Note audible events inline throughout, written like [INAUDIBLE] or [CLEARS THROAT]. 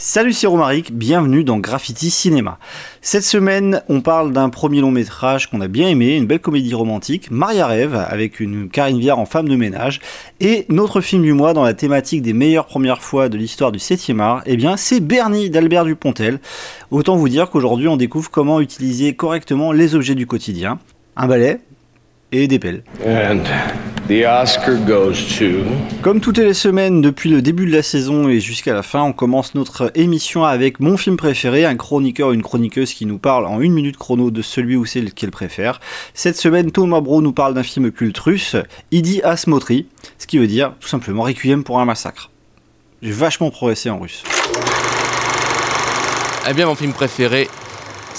Salut c'est Romaric, bienvenue dans Graffiti Cinéma. Cette semaine, on parle d'un premier long métrage qu'on a bien aimé, une belle comédie romantique, Maria Rêve, avec une Karine Viard en femme de ménage, et notre film du mois dans la thématique des meilleures premières fois de l'histoire du 7e art, eh bien c'est Bernie d'Albert Dupontel. Autant vous dire qu'aujourd'hui on découvre comment utiliser correctement les objets du quotidien. Un balai, et des pelles. And the Oscar goes to... Comme toutes les semaines depuis le début de la saison et jusqu'à la fin, on commence notre émission avec mon film préféré, un chroniqueur ou une chroniqueuse qui nous parle en une minute chrono de celui ou celle qu'elle préfère. Cette semaine, Thomas Bro nous parle d'un film culte russe, Idi Asmotri, ce qui veut dire tout simplement Requiem pour un massacre. J'ai vachement progressé en russe. Eh bien, mon film préféré,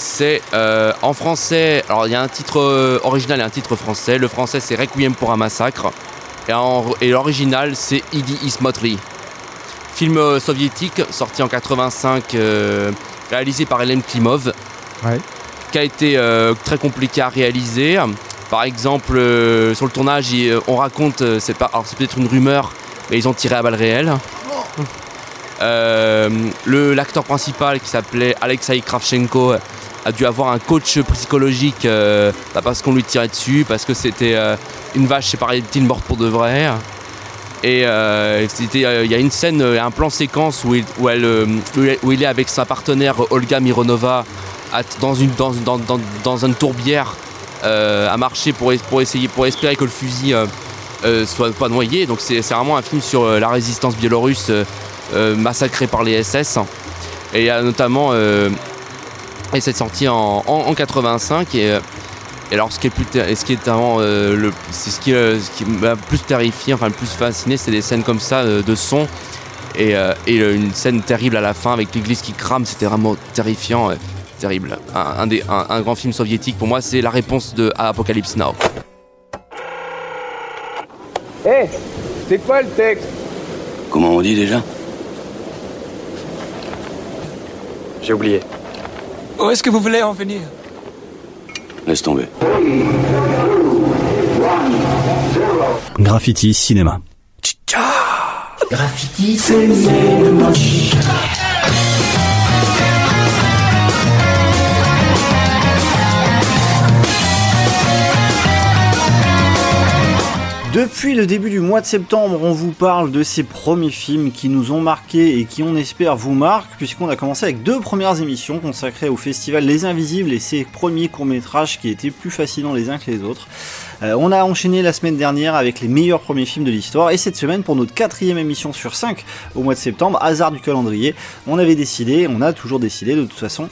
c'est euh, en français. Alors, il y a un titre euh, original et un titre français. Le français, c'est Requiem pour un massacre. Et, l'original, c'est Idi Ismotri. Film euh, soviétique sorti en 85, euh, réalisé par Hélène Klimov, Ouais. qui a été très compliqué à réaliser. Par exemple, sur le tournage, il- on raconte, c'est peut-être une rumeur, mais ils ont tiré à balles réelles. Le l'acteur principal qui s'appelait Alexei Kravchenko a dû avoir un coach psychologique euh, bah, parce qu'on lui tirait dessus, parce que c'était euh, une vache, c'est paraît-il, morte pour de vrai. Et euh, il y a une scène, un plan séquence où il, est avec sa partenaire Olga Mironova dans, une, une tourbière à marcher pour, pour essayer, pour espérer que le fusil soit pas noyé. Donc c'est vraiment un film sur la résistance biélorusse massacrée par les SS. Et il y a notamment et c'est sorti en, en, en 85 et, euh, et alors ce qui est plus ce qui est vraiment euh, le c'est ce qui euh, ce qui m'a le plus terrifié enfin le plus fasciné c'est des scènes comme ça euh, de son. Et, euh, et euh, une scène terrible à la fin avec l'église qui crame c'était vraiment terrifiant euh, terrible. Un, un des un, un grand film soviétique pour moi c'est la réponse de à Apocalypse Now. Hé, c'est quoi le texte? Comment on dit déjà? J'ai oublié. Où est-ce que vous voulez en venir? Laisse tomber. Graffiti Cinéma. Depuis le début du mois de septembre, on vous parle de ces premiers films qui nous ont marqués et qui, on espère, vous marquent, puisqu'on a commencé avec deux premières émissions consacrées au festival Les Invisibles et ses premiers courts-métrages qui étaient plus fascinants les uns que les autres. Euh, on a enchaîné la semaine dernière avec les meilleurs premiers films de l'histoire, et cette semaine, pour notre quatrième émission sur 5 au mois de septembre, hasard du calendrier, on avait décidé, on a toujours décidé de toute façon,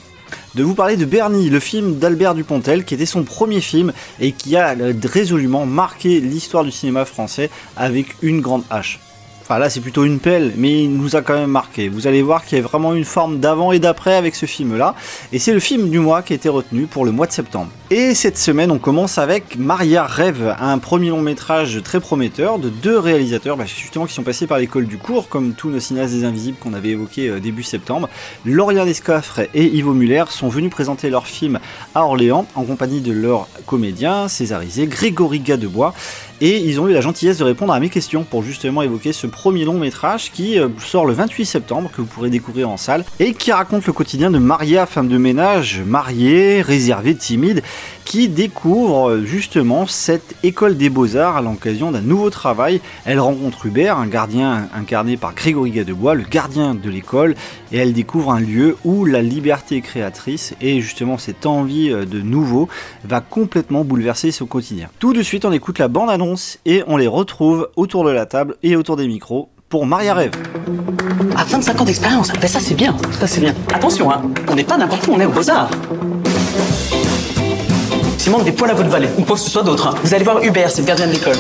de vous parler de Bernie, le film d'Albert Dupontel, qui était son premier film et qui a résolument marqué l'histoire du cinéma français avec une grande hache. Enfin là c'est plutôt une pelle, mais il nous a quand même marqué. Vous allez voir qu'il y a vraiment une forme d'avant et d'après avec ce film-là. Et c'est le film du mois qui a été retenu pour le mois de septembre. Et cette semaine on commence avec Maria Rêve, un premier long métrage très prometteur de deux réalisateurs bah, justement qui sont passés par l'école du cours, comme tous nos cinéastes des Invisibles qu'on avait évoqués euh, début septembre. Lauriane Escoffre et Ivo Muller sont venus présenter leur film à Orléans en compagnie de leurs comédiens césarisés Grégory Gadebois et ils ont eu la gentillesse de répondre à mes questions pour justement évoquer ce premier long métrage qui euh, sort le 28 septembre que vous pourrez découvrir en salle et qui raconte le quotidien de Maria, femme de ménage, mariée, réservée, timide qui découvre euh, justement cette école des beaux-arts à l'occasion d'un nouveau travail. Elle rencontre Hubert, un gardien incarné par Grégory Gadebois, le gardien de l'école, et elle découvre un lieu où la liberté créatrice et justement cette envie euh, de nouveau va complètement bouleverser son quotidien. Tout de suite, on écoute la bande-annonce et on les retrouve autour de la table et autour des micros pour Maria Rêve. À 25 ans d'expérience, ben ça c'est bien, ça c'est bien. Attention, hein, on n'est pas n'importe où, on est au Beaux-Arts. S'il manque des poils à votre valet, ou quoi que ce soit d'autre, hein, vous allez voir Hubert, c'est le gardien de l'école.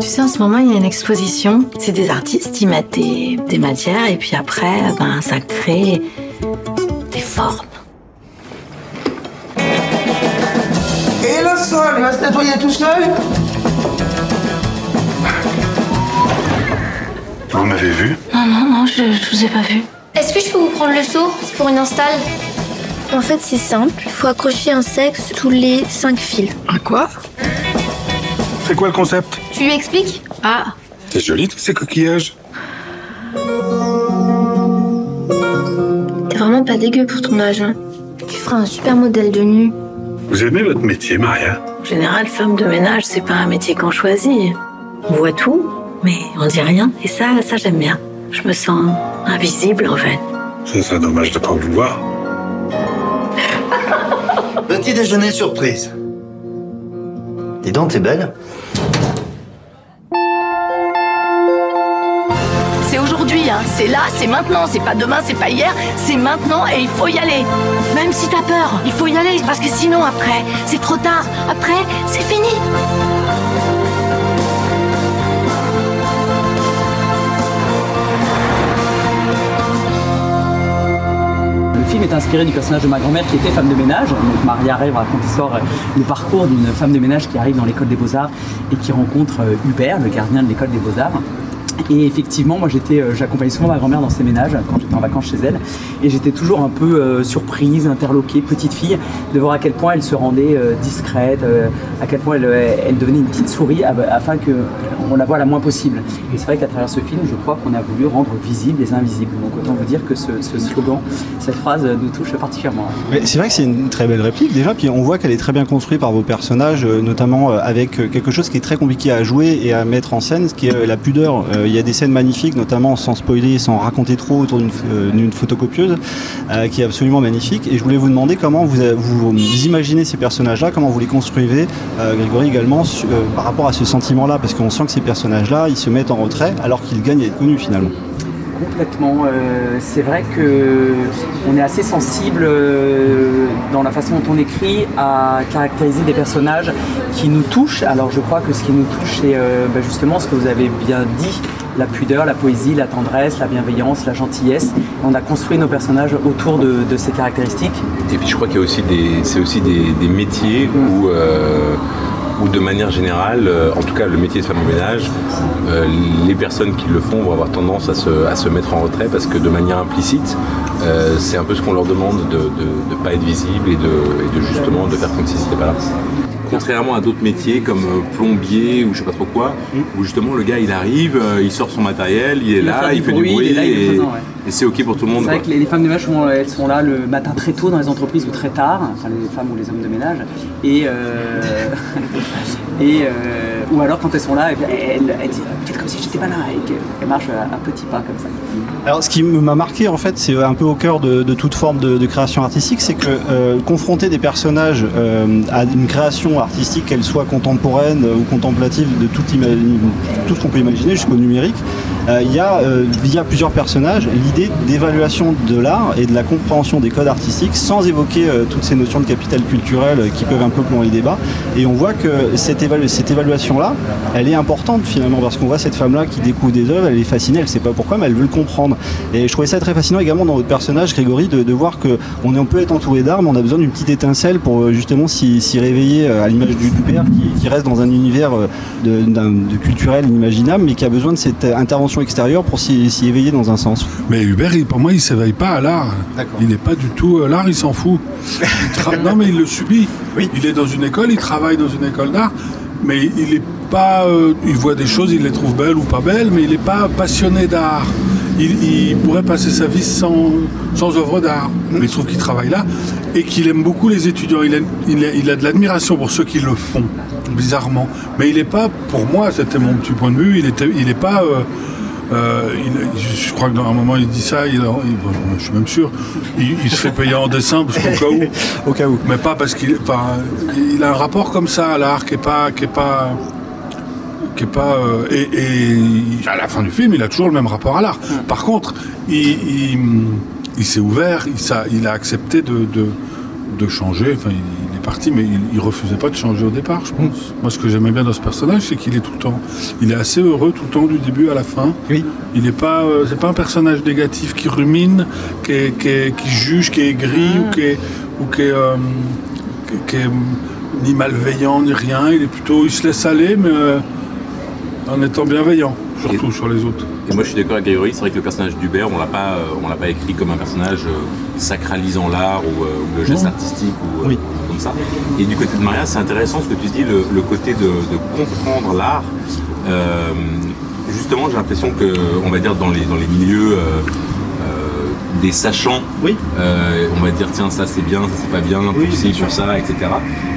Tu sais, en ce moment, il y a une exposition. C'est des artistes, ils mettent des, des matières et puis après, ben, ça crée des formes. Et le sol, il va se nettoyer tout seul Vous m'avez vu? Non, non, non, je, je vous ai pas vu. Est-ce que je peux vous prendre le seau C'est pour une install. En fait, c'est simple. Il faut accrocher un sexe tous les cinq fils. Un quoi? C'est quoi le concept? Tu lui expliques? Ah, C'est joli tous ces coquillages. T'es vraiment pas dégueu pour ton âge, hein. Tu feras un super modèle de nu. Vous aimez votre métier, Maria? En général, femme de ménage, c'est pas un métier qu'on choisit. On voit tout, mais on dit rien. Et ça, ça j'aime bien. Je me sens invisible en fait. Ce serait dommage de pas vous voir. Petit déjeuner surprise. Dis donc, t'es belle C'est aujourd'hui, hein. c'est là, c'est maintenant, c'est pas demain, c'est pas hier, c'est maintenant et il faut y aller. Même si t'as peur, il faut y aller parce que sinon après, c'est trop tard. Après, c'est fini. Film est inspiré du personnage de ma grand-mère qui était femme de ménage. Maria Rêve raconte l'histoire, euh, le parcours d'une femme de ménage qui arrive dans l'école des beaux-arts et qui rencontre euh, Hubert, le gardien de l'école des beaux-arts. Et effectivement, moi j'étais, euh, j'accompagnais souvent ma grand-mère dans ses ménages quand j'étais en vacances chez elle, et j'étais toujours un peu euh, surprise, interloquée, petite fille, de voir à quel point elle se rendait euh, discrète, à quel point elle, devenait une petite souris afin que on la voit la moins possible. Et c'est vrai qu'à travers ce film, je crois qu'on a voulu rendre visibles les invisibles. Donc autant vous dire que ce, ce slogan, cette phrase nous touche particulièrement. C'est vrai que c'est une très belle réplique déjà, puis on voit qu'elle est très bien construite par vos personnages, notamment avec quelque chose qui est très compliqué à jouer et à mettre en scène, ce qui est la pudeur. Il y a des scènes magnifiques, notamment sans spoiler, sans raconter trop autour d'une euh, photocopieuse, euh, qui est absolument magnifique. Et je voulais vous demander comment vous, euh, imaginez ces personnages-là, comment vous les construisez, Grégory également, par rapport à ce sentiment-là, parce qu'on sent que ces personnages-là, ils se mettent en retrait alors qu'ils gagnent à être connus finalement. Complètement. euh, c'est vrai que on est assez sensible euh, dans la façon dont on écrit à caractériser des personnages qui nous touchent. Alors je crois que ce qui nous touche, c'est euh, bah, justement ce que vous avez bien dit, la pudeur, la poésie, la tendresse, la bienveillance, la gentillesse. On a construit nos personnages autour de, ces caractéristiques. Et puis je crois qu'il y a aussi des, c'est aussi des, métiers où, où de manière générale, euh, en tout cas le métier de femme de ménage, euh, les personnes qui le font vont avoir tendance à se, à se mettre en retrait parce que de manière implicite, euh, c'est un peu ce qu'on leur demande de ne pas être visible et de, et de justement de faire comme si c'était pas là. Contrairement à d'autres métiers comme plombier ou je sais pas trop quoi, où justement le gars il arrive, il sort son matériel, il est Il là, il fait du bruit il est là, il est et, présent, ouais. Et c'est ok pour tout le monde. C'est vrai quoi. que les, les femmes de ménage, sont, elles sont là le matin très tôt dans les entreprises ou très tard, enfin les femmes ou les hommes de ménage. Et, euh, [LAUGHS] et euh, ou alors quand elles sont là, elles, elles, elles disent faites comme si j'étais pas là et qu'elles marchent à un petit pas comme ça. Alors, ce qui m'a marqué, en fait, c'est un peu au cœur de, de toute forme de, de création artistique, c'est que euh, confronter des personnages euh, à une création artistique, qu'elle soit contemporaine ou contemplative, de tout, ima- tout ce qu'on peut imaginer jusqu'au numérique, euh, il y a, euh, via plusieurs personnages, l'idée d'évaluation de l'art et de la compréhension des codes artistiques sans évoquer euh, toutes ces notions de capital culturel euh, qui peuvent un peu plomber le débat. Et on voit que cette, évalu- cette évaluation-là, elle est importante finalement, parce qu'on voit cette femme-là qui découvre des œuvres, elle est fascinée, elle ne sait pas pourquoi, mais elle veut le comprendre. Et je trouvais ça très fascinant également dans votre personnage, Grégory, de, voir que on, peut être entouré d'art, mais on a besoin d'une petite étincelle pour euh, justement s'y réveiller à l'image du, père qui, reste dans un univers de, culturel inimaginable, mais qui a besoin de cette intervention extérieure pour s'y éveiller dans un sens. Hubert, il- pour moi, il s'éveille pas à l'art. Il n'est pas du tout. euh, L'art, il s'en fout. Il tra- [LAUGHS] non, mais il le subit. Il est dans une école, il travaille dans une école d'art, mais il est pas. euh, il voit des choses, il les trouve belles ou pas belles, mais il n'est pas passionné d'art. Il, il pourrait passer sa vie sans, sans œuvre d'art. Mais il trouve qu'il travaille là et qu'il aime beaucoup les étudiants. Il a, il a- il a de l'admiration pour ceux qui le font, bizarrement. Mais il n'est pas, pour moi, c'était mon petit point de vue, il n'est il est pas. euh, euh, il- je crois que dans un moment il dit ça, il, il- je suis même sûr, il, se fait payer en dessin parce qu'au cas où. [LAUGHS] Au cas où. Mais pas parce qu'il enfin, il a un rapport comme ça à l'art qui est pas qui est pas qui est pas euh, et, et à la fin du film il a toujours le même rapport à l'art. Par contre, il, s'est ouvert, il, a accepté de, de, de changer. Enfin, parti, mais il, il refusait pas de changer au départ, je pense. Moi, ce que j'aimais bien dans ce personnage, c'est qu'il est tout le temps, il est assez heureux tout le temps du début à la fin. Oui. Il n'est pas, euh, c'est pas un personnage négatif qui rumine, qui, est- qui, est- qui juge, qui est gris ou qui est, ou qui est, euh, qui est ni malveillant ni rien. Il est plutôt, il se laisse aller, mais euh, en étant bienveillant, surtout sur les autres. Et moi je suis d'accord avec Grégory, c'est vrai que le personnage d'Hubert, on l'a pas, euh, on l'a pas écrit comme un personnage euh, sacralisant l'art ou, euh, ou le geste Non. artistique ou euh, comme ça. Et du côté de Maria, c'est intéressant ce que tu dis, le, le côté de, de comprendre l'art. Euh, justement, j'ai l'impression que, on va dire, dans les, dans les milieux des sachants, oui. euh, on va dire, tiens, ça c'est bien, ça c'est pas bien, pour ci, pour ça, etc.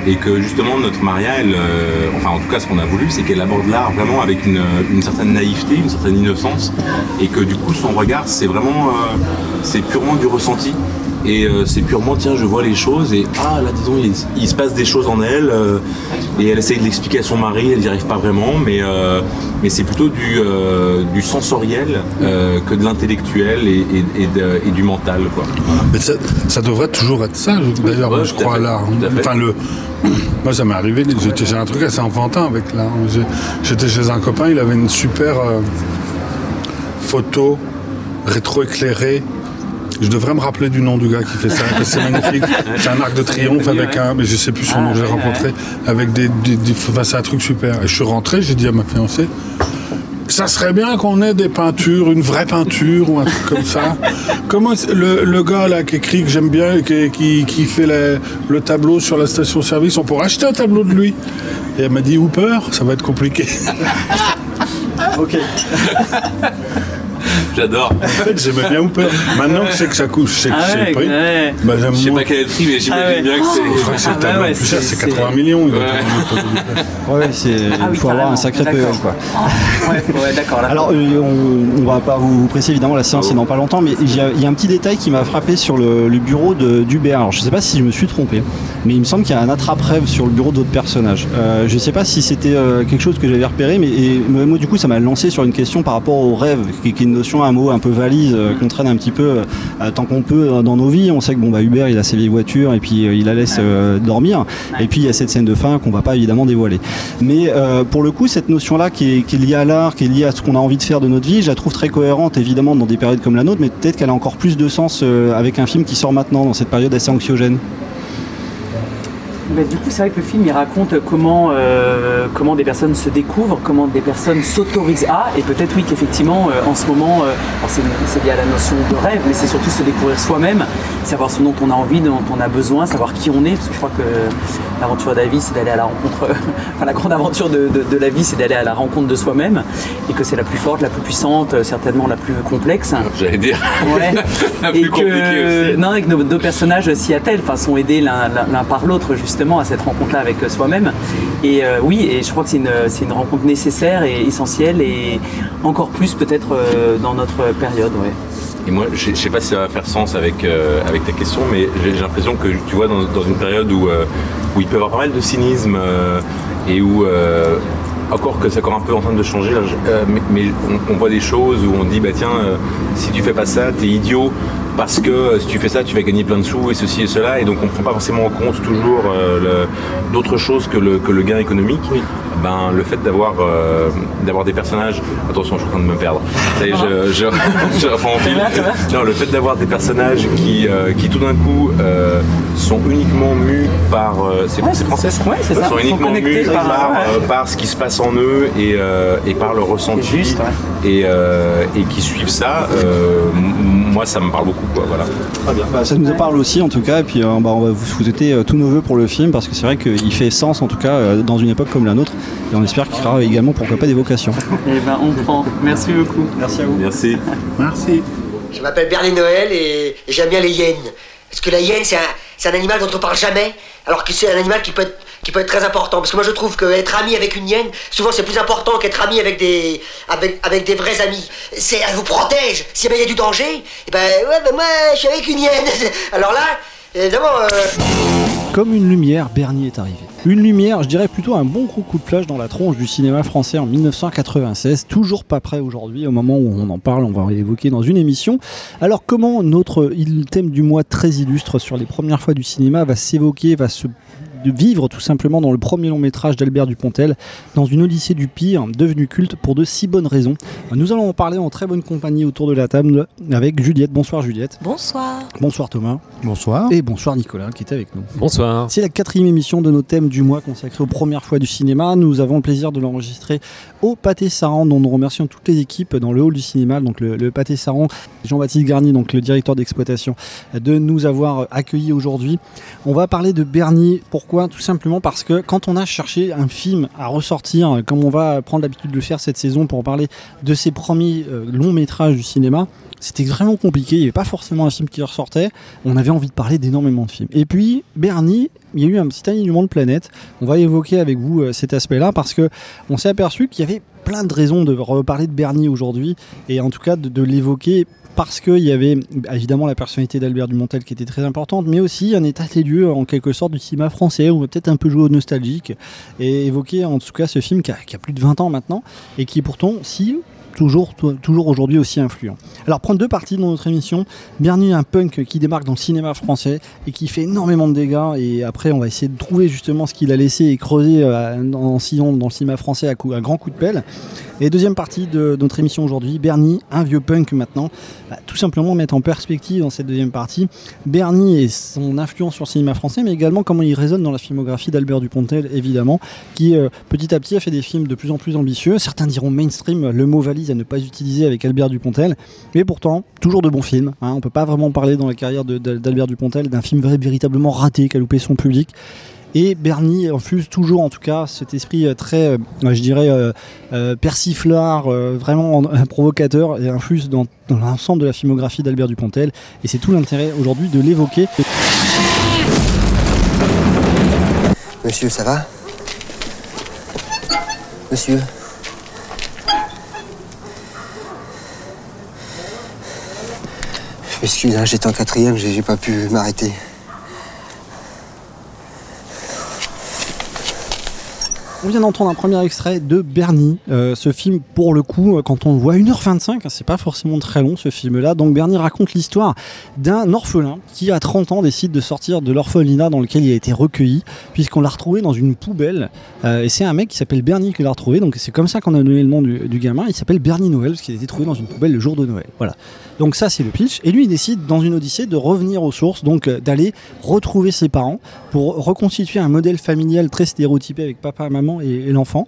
Et que justement, notre Maria, elle, euh, enfin, en tout cas, ce qu'on a voulu, c'est qu'elle aborde l'art vraiment avec une, une certaine naïveté, une certaine innocence, et que du coup, son regard, c'est vraiment, euh, c'est purement du ressenti. Et euh, c'est purement, tiens, je vois les choses et ah là, disons, il, il se passe des choses en elle euh, et elle essaye de l'expliquer à son mari, elle n'y arrive pas vraiment, mais, euh, mais c'est plutôt du, du sensoriel que de l'intellectuel et, et- et de- et du mental, quoi. Mais ça, ça devrait toujours être ça, d'ailleurs, Ouais, je crois, l'art. Enfin, le... [CLEARS THROAT] Moi, ça m'est arrivé, j'étais chez un truc assez enfantin avec l'art. J'ai- J'étais chez un copain, il avait une super photo rétro-éclairée. Je devrais me rappeler du nom du gars qui fait ça, c'est magnifique. [LAUGHS] C'est un arc de triomphe avec un, mais je sais plus son nom, je l'ai rencontré, avec des, des, des- enfin, c'est un truc super. Et je suis rentré, j'ai dit à ma fiancée, ça serait bien qu'on ait des peintures, une vraie peinture ou un truc comme ça. [LAUGHS] Comment le, le gars là qui écrit que j'aime bien, qui, qui, qui fait la- le tableau sur la station-service, on pourrait acheter un tableau de lui. Et elle m'a dit Hooper, ça va être compliqué. [LAUGHS] ok. J'adore. En fait, j'aimais bien Hooper. Maintenant que je sais que ça coûte, je sais que Ah c'est ouais, le prix. ouais. Bah, j'aime Je sais moins. pas quel est le prix, mais j'imagine Ah ouais. bien que c'est. Je crois que c'est Ah bah plus cher, c'est- c'est 80 millions. Ouais. c'est, Ah il oui, faut avoir un sacré. PE, quoi. [LAUGHS] Ouais, ouais, d'accord. Alors, euh, on, on va pas vous presser évidemment, la séance est dans pas longtemps, mais il y, a- il y a un petit détail qui m'a frappé sur le, le bureau de- d'Hubert. Alors, je sais pas si je me suis trompé, mais il me semble qu'il y a un attrape-rêve sur le bureau d'autres personnages. Euh, je sais pas si c'était euh, quelque chose que j'avais repéré, mais et, moi, du coup, ça m'a lancé sur une question par rapport au rêve, qui, qui est une notion, un mot un peu valise, euh, qu'on traîne un petit peu euh, tant qu'on peut euh, dans nos vies. On sait que bon, bah, Hubert, il a ses vieilles voitures et puis il la laisse dormir. Et puis, il y a cette scène de fin qu'on va pas évidemment dévoiler. Mais pour le coup, cette notion-là qui est, qui est liée à l'art, qui est liée à ce qu'on a envie de faire de notre vie, je la trouve très cohérente évidemment dans des périodes comme la nôtre, mais peut-être qu'elle a encore plus de sens avec un film qui sort maintenant dans cette période assez anxiogène. Bah, du coup, c'est vrai que le film il raconte comment, euh, comment des personnes se découvrent, comment des personnes s'autorisent à, et peut-être oui qu'effectivement euh, en ce moment, euh, c'est c'est lié à la notion de rêve, mais c'est surtout se découvrir soi-même, savoir ce dont on a envie, dont on a besoin, savoir qui on est, parce que je crois que l'aventure de la vie c'est d'aller à la rencontre, [LAUGHS] enfin la grande aventure de, de- de la vie c'est d'aller à la rencontre de soi-même, et que c'est la plus forte, la plus puissante, certainement la plus complexe. J'allais dire. Ouais. [LAUGHS] La et plus compliquée que aussi. non, et que nos deux personnages s'y attellent, enfin sont aidés l'un par l'autre justement à cette rencontre-là avec euh, soi-même. Et euh, oui, et je crois que c'est une, rencontre nécessaire et essentielle et encore plus peut-être euh, dans notre période. Ouais. Et moi, je je sais pas si ça va faire sens avec, avec ta question, mais j'ai l'impression que tu vois, dans, une période où, où il peut y avoir pas mal de cynisme et où, encore que c'est encore un peu en train de changer, mais, on, voit des choses où on dit, bah tiens, si tu fais pas ça, t'es idiot. Parce que euh, si tu fais ça, tu vas gagner plein de sous et ceci et cela, et donc on prend pas forcément en compte toujours euh, d'autres choses que le, que le gain économique. Ben, le fait d'avoir euh, d'avoir des personnages. Attention, je suis en train de me perdre. Ça y est, je, je, je fil. Non, le fait d'avoir des personnages qui, euh, qui tout d'un coup sont uniquement mus par. c'est c'est français ça Ouais, c'est ça. Sont Ils sont uniquement mus par- par, ouais. par ce qui se passe en eux et, et par leur ressenti. Juste, ouais. et, et qui suivent ça, moi ça me parle beaucoup. Quoi, voilà. Très bien. Bah, ça nous parle aussi en tout cas, et puis euh, bah, on va vous souhaiter euh, tous nos voeux pour le film parce que c'est vrai qu'il fait sens en tout cas euh, dans une époque comme la nôtre, et on espère qu'il sera également pourquoi pas des vocations. Et ben on prend. Merci beaucoup. Merci à vous. Merci. Merci. Je m'appelle Bernie Noël et, j'aime bien les hyènes. Parce que la hyène, c'est un, c'est un animal dont on parle jamais, alors que c'est un animal qui peut, être, qui peut être très important. Parce que moi, je trouve qu'être ami avec une hyène, souvent, c'est plus important qu'être ami avec des, avec, avec des vrais amis. C'est, elle vous protège. Si il y a du danger, et ben, ouais, ben moi, je suis avec une hyène. [LAUGHS] Alors là, évidemment. euh, Comme une lumière, Bernie est arrivé. Une lumière, je dirais plutôt un bon gros coup de flash dans la tronche du cinéma français en 1996, toujours pas prêt aujourd'hui au moment où on en parle, on va l'évoquer dans une émission. Alors comment notre thème du mois très illustre sur les premières fois du cinéma va s'évoquer, va se de vivre tout simplement dans le premier long métrage d'Albert Dupontel, dans une odyssée du pire, devenue culte pour de si bonnes raisons. Nous allons en parler en très bonne compagnie autour de la table avec Juliette. Bonsoir Juliette. Bonsoir. Bonsoir Thomas. Bonsoir. Et bonsoir Nicolas qui est avec nous. Bonsoir. C'est la quatrième émission de nos thèmes du mois consacrée aux premières fois du cinéma. Nous avons le plaisir de l'enregistrer au Pâté Saran, dont nous remercions toutes les équipes dans le hall du cinéma, donc le, le Pâté Saran, Jean-Baptiste Garnier, donc le directeur d'exploitation, de nous avoir accueillis aujourd'hui. On va parler de Bernie. Pourquoi Tout simplement parce que quand on a cherché un film à ressortir, comme on va prendre l'habitude de le faire cette saison pour parler de ses premiers euh, longs métrages du cinéma, c'était vraiment compliqué, il n'y avait pas forcément un film qui ressortait, on avait envie de parler d'énormément de films. Et puis, Bernie, il y a eu un petit alignement de planète, on va évoquer avec vous euh, cet aspect-là, parce que on s'est aperçu qu'il y avait plein de raisons de reparler de Bernie aujourd'hui, et en tout cas de l'évoquer parce qu'il y avait évidemment la personnalité d'Albert Dumontel qui était très importante, mais aussi un état des lieux en quelque sorte du cinéma français, où peut-être un peu joué au nostalgique, et évoquer en tout cas ce film qui a, plus de 20 ans maintenant, et qui pourtant si toujours, toujours aujourd'hui aussi influent. Alors prendre deux parties dans notre émission. Bernie, un punk qui démarque dans le cinéma français et qui fait énormément de dégâts. Et après, on va essayer de trouver justement ce qu'il a laissé et creuser euh, en sillon dans le cinéma français à, coup, à grand coup de pelle. Et deuxième partie de notre émission aujourd'hui, Bernie, un vieux punk maintenant. Bah, tout simplement mettre en perspective dans cette deuxième partie Bernie et son influence sur le cinéma français, mais également comment il résonne dans la filmographie d'Albert Dupontel, évidemment, qui euh, petit à petit a fait des films de plus en plus ambitieux. Certains diront mainstream, le mot valise à ne pas utiliser avec Albert Dupontel, mais pourtant toujours de bons films. Hein. On peut pas vraiment parler dans la carrière d'Albert Dupontel d'un film véritablement raté qui a loupé son public. Et Bernie infuse toujours, en tout cas, cet esprit euh, très, euh, je dirais, euh, persiflard, vraiment [LAUGHS] provocateur, et infuse dans, dans l'ensemble de la filmographie d'Albert Dupontel. Et c'est tout l'intérêt aujourd'hui de l'évoquer. Monsieur, ça va? Monsieur? Hein, j'étais en quatrième, j'ai pas pu m'arrêter. On vient d'entendre un premier extrait de Bernie. Euh, ce film, pour le coup, euh, quand on le voit 1h25, hein, c'est pas forcément très long ce film-là. Donc Bernie raconte l'histoire d'un orphelin qui, à 30 ans, décide de sortir de l'orphelinat dans lequel il a été recueilli, puisqu'on l'a retrouvé dans une poubelle. Euh, et c'est un mec qui s'appelle Bernie qui l'a retrouvé. Donc c'est comme ça qu'on a donné le nom du, du gamin. Il s'appelle Bernie Noël, parce qu'il a été trouvé dans une poubelle le jour de Noël. Voilà. Donc ça, c'est le pitch. Et lui, il décide, dans une odyssée, de revenir aux sources, donc d'aller retrouver ses parents pour reconstituer un modèle familial très stéréotypé avec papa, maman et, et l'enfant.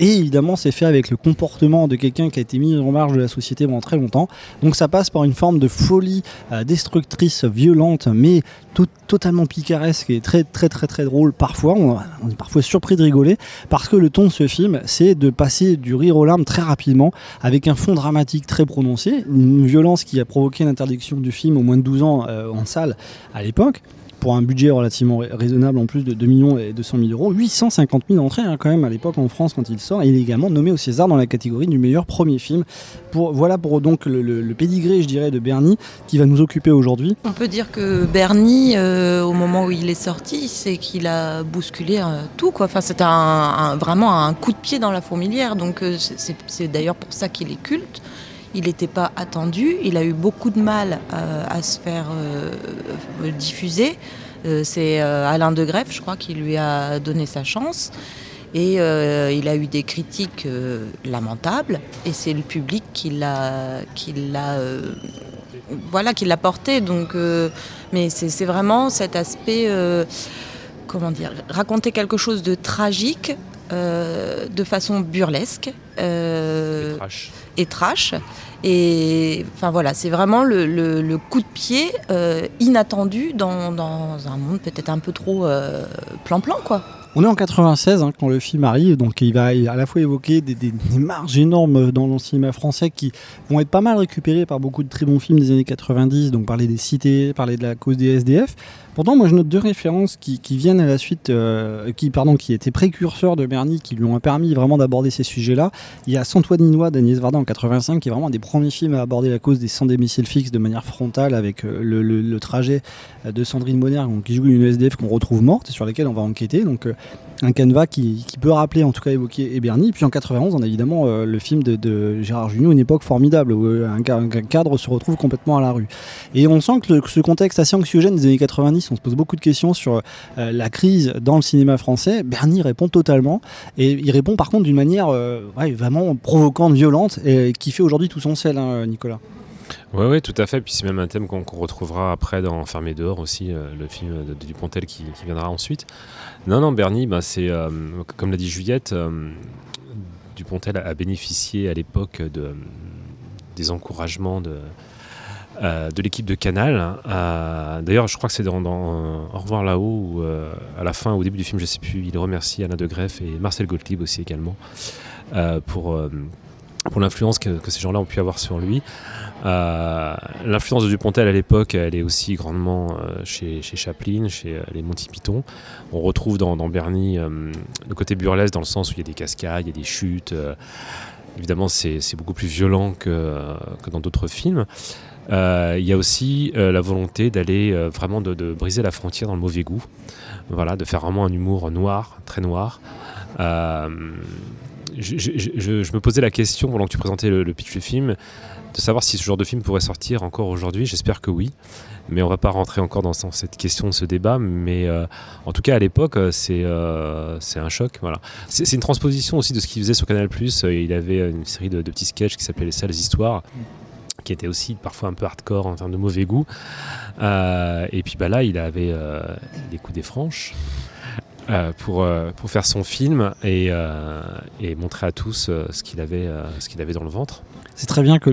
Et évidemment, c'est fait avec le comportement de quelqu'un qui a été mis en marge de la société pendant très longtemps. Donc ça passe par une forme de folie euh, destructrice, violente, mais totalement picaresque et très très très très drôle parfois. On, on, est parfois surpris de rigoler parce que le ton de ce film, c'est de passer du rire aux larmes très rapidement avec un fond dramatique très prononcé, une violence qui a provoqué l'interdiction du film au moins de 12 ans euh, en salle à l'époque pour un budget relativement raisonnable en plus de 2 millions et 200 000 euros, 850 000 entrées hein, quand même à l'époque en France quand il sort. Et il est également nommé au César dans la catégorie du meilleur premier film. Voilà pour donc le, pédigré, je dirais, de Bernie qui va nous occuper aujourd'hui. On peut dire que Bernie, euh, au moment où il est sorti, c'est qu'il a bousculé euh, tout. Quoi. Enfin, vraiment un coup de pied dans la fourmilière. Donc euh, c'est d'ailleurs pour ça qu'il est culte il n'était pas attendu, il a eu beaucoup de mal euh, à se faire euh, diffuser. Euh, c'est Alain de Greff, je crois, qui lui a donné sa chance. Et il a eu des critiques lamentables, et c'est le public qui l'a, qui l'a, voilà, qui l'a porté. Donc, mais c'est vraiment cet aspect, comment dire, raconter quelque chose de tragique euh, de façon burlesque euh, et trash. Et, trash. et enfin voilà, c'est vraiment le, le, le, coup de pied euh, inattendu dans, dans, un monde peut-être un peu trop plan-plan quoi. On est en 96 hein, quand le film arrive, donc il va à la fois évoquer des, des, des, marges énormes dans le cinéma français qui vont être pas mal récupérées par beaucoup de très bons films des années 90, donc parler des cités, parler de la cause des SDF. Pourtant, moi je note deux références qui, viennent à la suite, euh, qui, étaient précurseurs de Bernie, qui lui ont permis vraiment d'aborder ces sujets-là. Il y a Santoininois d'Agnès Varda en 85, qui est vraiment un des premiers films à aborder la cause des sans domicile fixe de manière frontale, avec euh, le, trajet de Sandrine Bonner, qui joue une SDF qu'on retrouve morte et sur laquelle on va enquêter. Euh, un canevas qui, peut rappeler, en tout cas évoquer Bernie. Puis en 91, on a évidemment euh, le film de, Gérard Jugnot, une époque formidable, où un, un, cadre se retrouve complètement à la rue. Et on sent que, ce contexte assez anxiogène des années 90, on se pose beaucoup de questions sur euh, la crise dans le cinéma français. Bernie répond totalement, et il répond par contre d'une manière euh, vraiment provocante, violente, et qui fait aujourd'hui tout son sel, hein, Nicolas. Oui, ouais, tout à fait. Puis c'est même un thème qu'on qu retrouvera après dans Fermé dehors aussi, euh, le film de, Dupontel qui, viendra ensuite. Non, non, Bernie, bah, c'est euh, comme l'a dit Juliette, euh, Dupontel a bénéficié à l'époque de, des encouragements de, de l'équipe de Canal. D'ailleurs, je crois que c'est dans, Au revoir là-haut, à la fin, au début du film, je sais plus, il remercie Anna de Greff et Marcel Gottlieb aussi également pour pour l'influence que, ces gens-là ont pu avoir sur lui. Euh, l'influence de Dupontel à l'époque, elle est aussi grandement euh, chez, Chaplin, chez euh, les Monty Python. On retrouve dans, Bernie le côté burlesque dans le sens où il y a des cascades, il y a des chutes. évidemment, c'est beaucoup plus violent que, que dans d'autres films. il y a aussi la volonté d'aller vraiment de, briser la frontière dans le mauvais goût. Voilà, de faire vraiment un humour noir, très noir je, me posais la question pendant que tu présentais le, pitch du film, de savoir si ce genre de film pourrait sortir encore aujourd'hui. J'espère que oui. Mais on va pas rentrer encore dans, cette question, ce débat. Mais euh, en tout cas, à l'époque, euh, euh, c'est un choc. Voilà. C'est une transposition aussi de ce qu'il faisait sur Canal+. Il avait une série de, petits sketchs qui s'appelaient Les Sales Histoires qui étaient aussi parfois un peu hardcore en termes de mauvais goût. et puis bah là, il avait des coups des franches. Euh, pour, euh, pour faire son film et, euh, et montrer à tous ce qu'il avait, ce qu'il avait dans le ventre. C'est très bien que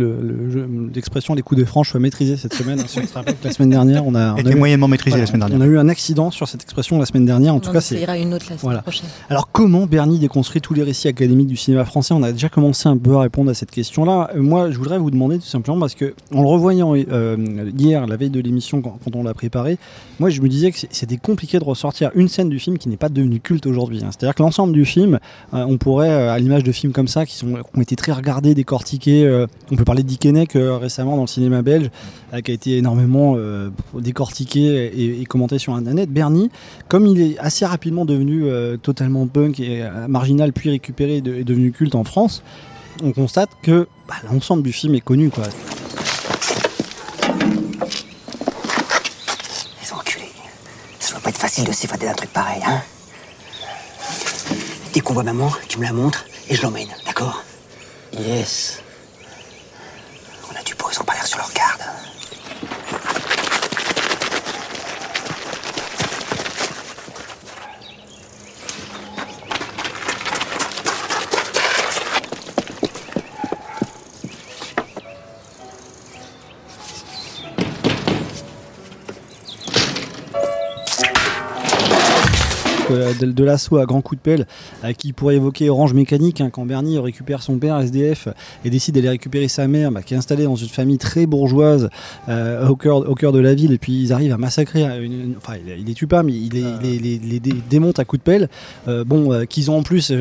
l'expression les coups de franche soit maîtrisée cette semaine. Hein, la semaine dernière, on a, on moyennement maîtrisé la semaine dernière. On a eu un accident sur cette expression la semaine dernière. En tout cas, c'est ira une autre la semaine prochaine. Alors, comment Bernie déconstruit tous les récits académiques du cinéma français? On a déjà commencé un peu à répondre à cette question-là. Euh, moi, je voudrais vous demander tout simplement parce que en le revoyant euh, hier, la veille de l'émission, quand, on l'a préparé, moi, je me disais que c'était compliqué de ressortir une scène du film qui n'est pas devenue culte aujourd'hui. Hein. C'est-à-dire que l'ensemble du film, euh, on pourrait, à l'image de films comme ça, qui, sont, qui ont été très regardés, décortiqués euh, on peut parler Dick euh, récemment dans le cinéma belge, euh, qui a été énormément décortiqué et, commenté sur Internet. Bernie, comme il est assez rapidement devenu totalement punk et marginal, puis récupéré et, devenu culte en France, on constate que bah, l'ensemble du film est connu. Quoi. Les enculés. Ça doit pas être facile de s'évader d'un truc pareil, hein Dès qu'on voit maman, tu me la montres et je l'emmène, d'accord? Yes. Ils ont pas l'air sur leur Euh, de, l'assaut à grand coup de pelle euh, qui pourrait évoquer Orange Mécanique hein, quand Bernie récupère son père SDF et décide d'aller récupérer sa mère bah, qui est installée dans une famille très bourgeoise euh, au, cœur, au cœur de la ville et puis ils arrivent à massacrer enfin il, les tue pas mais il les, démonte à coup de pelle. Bon qu'ils ont en plus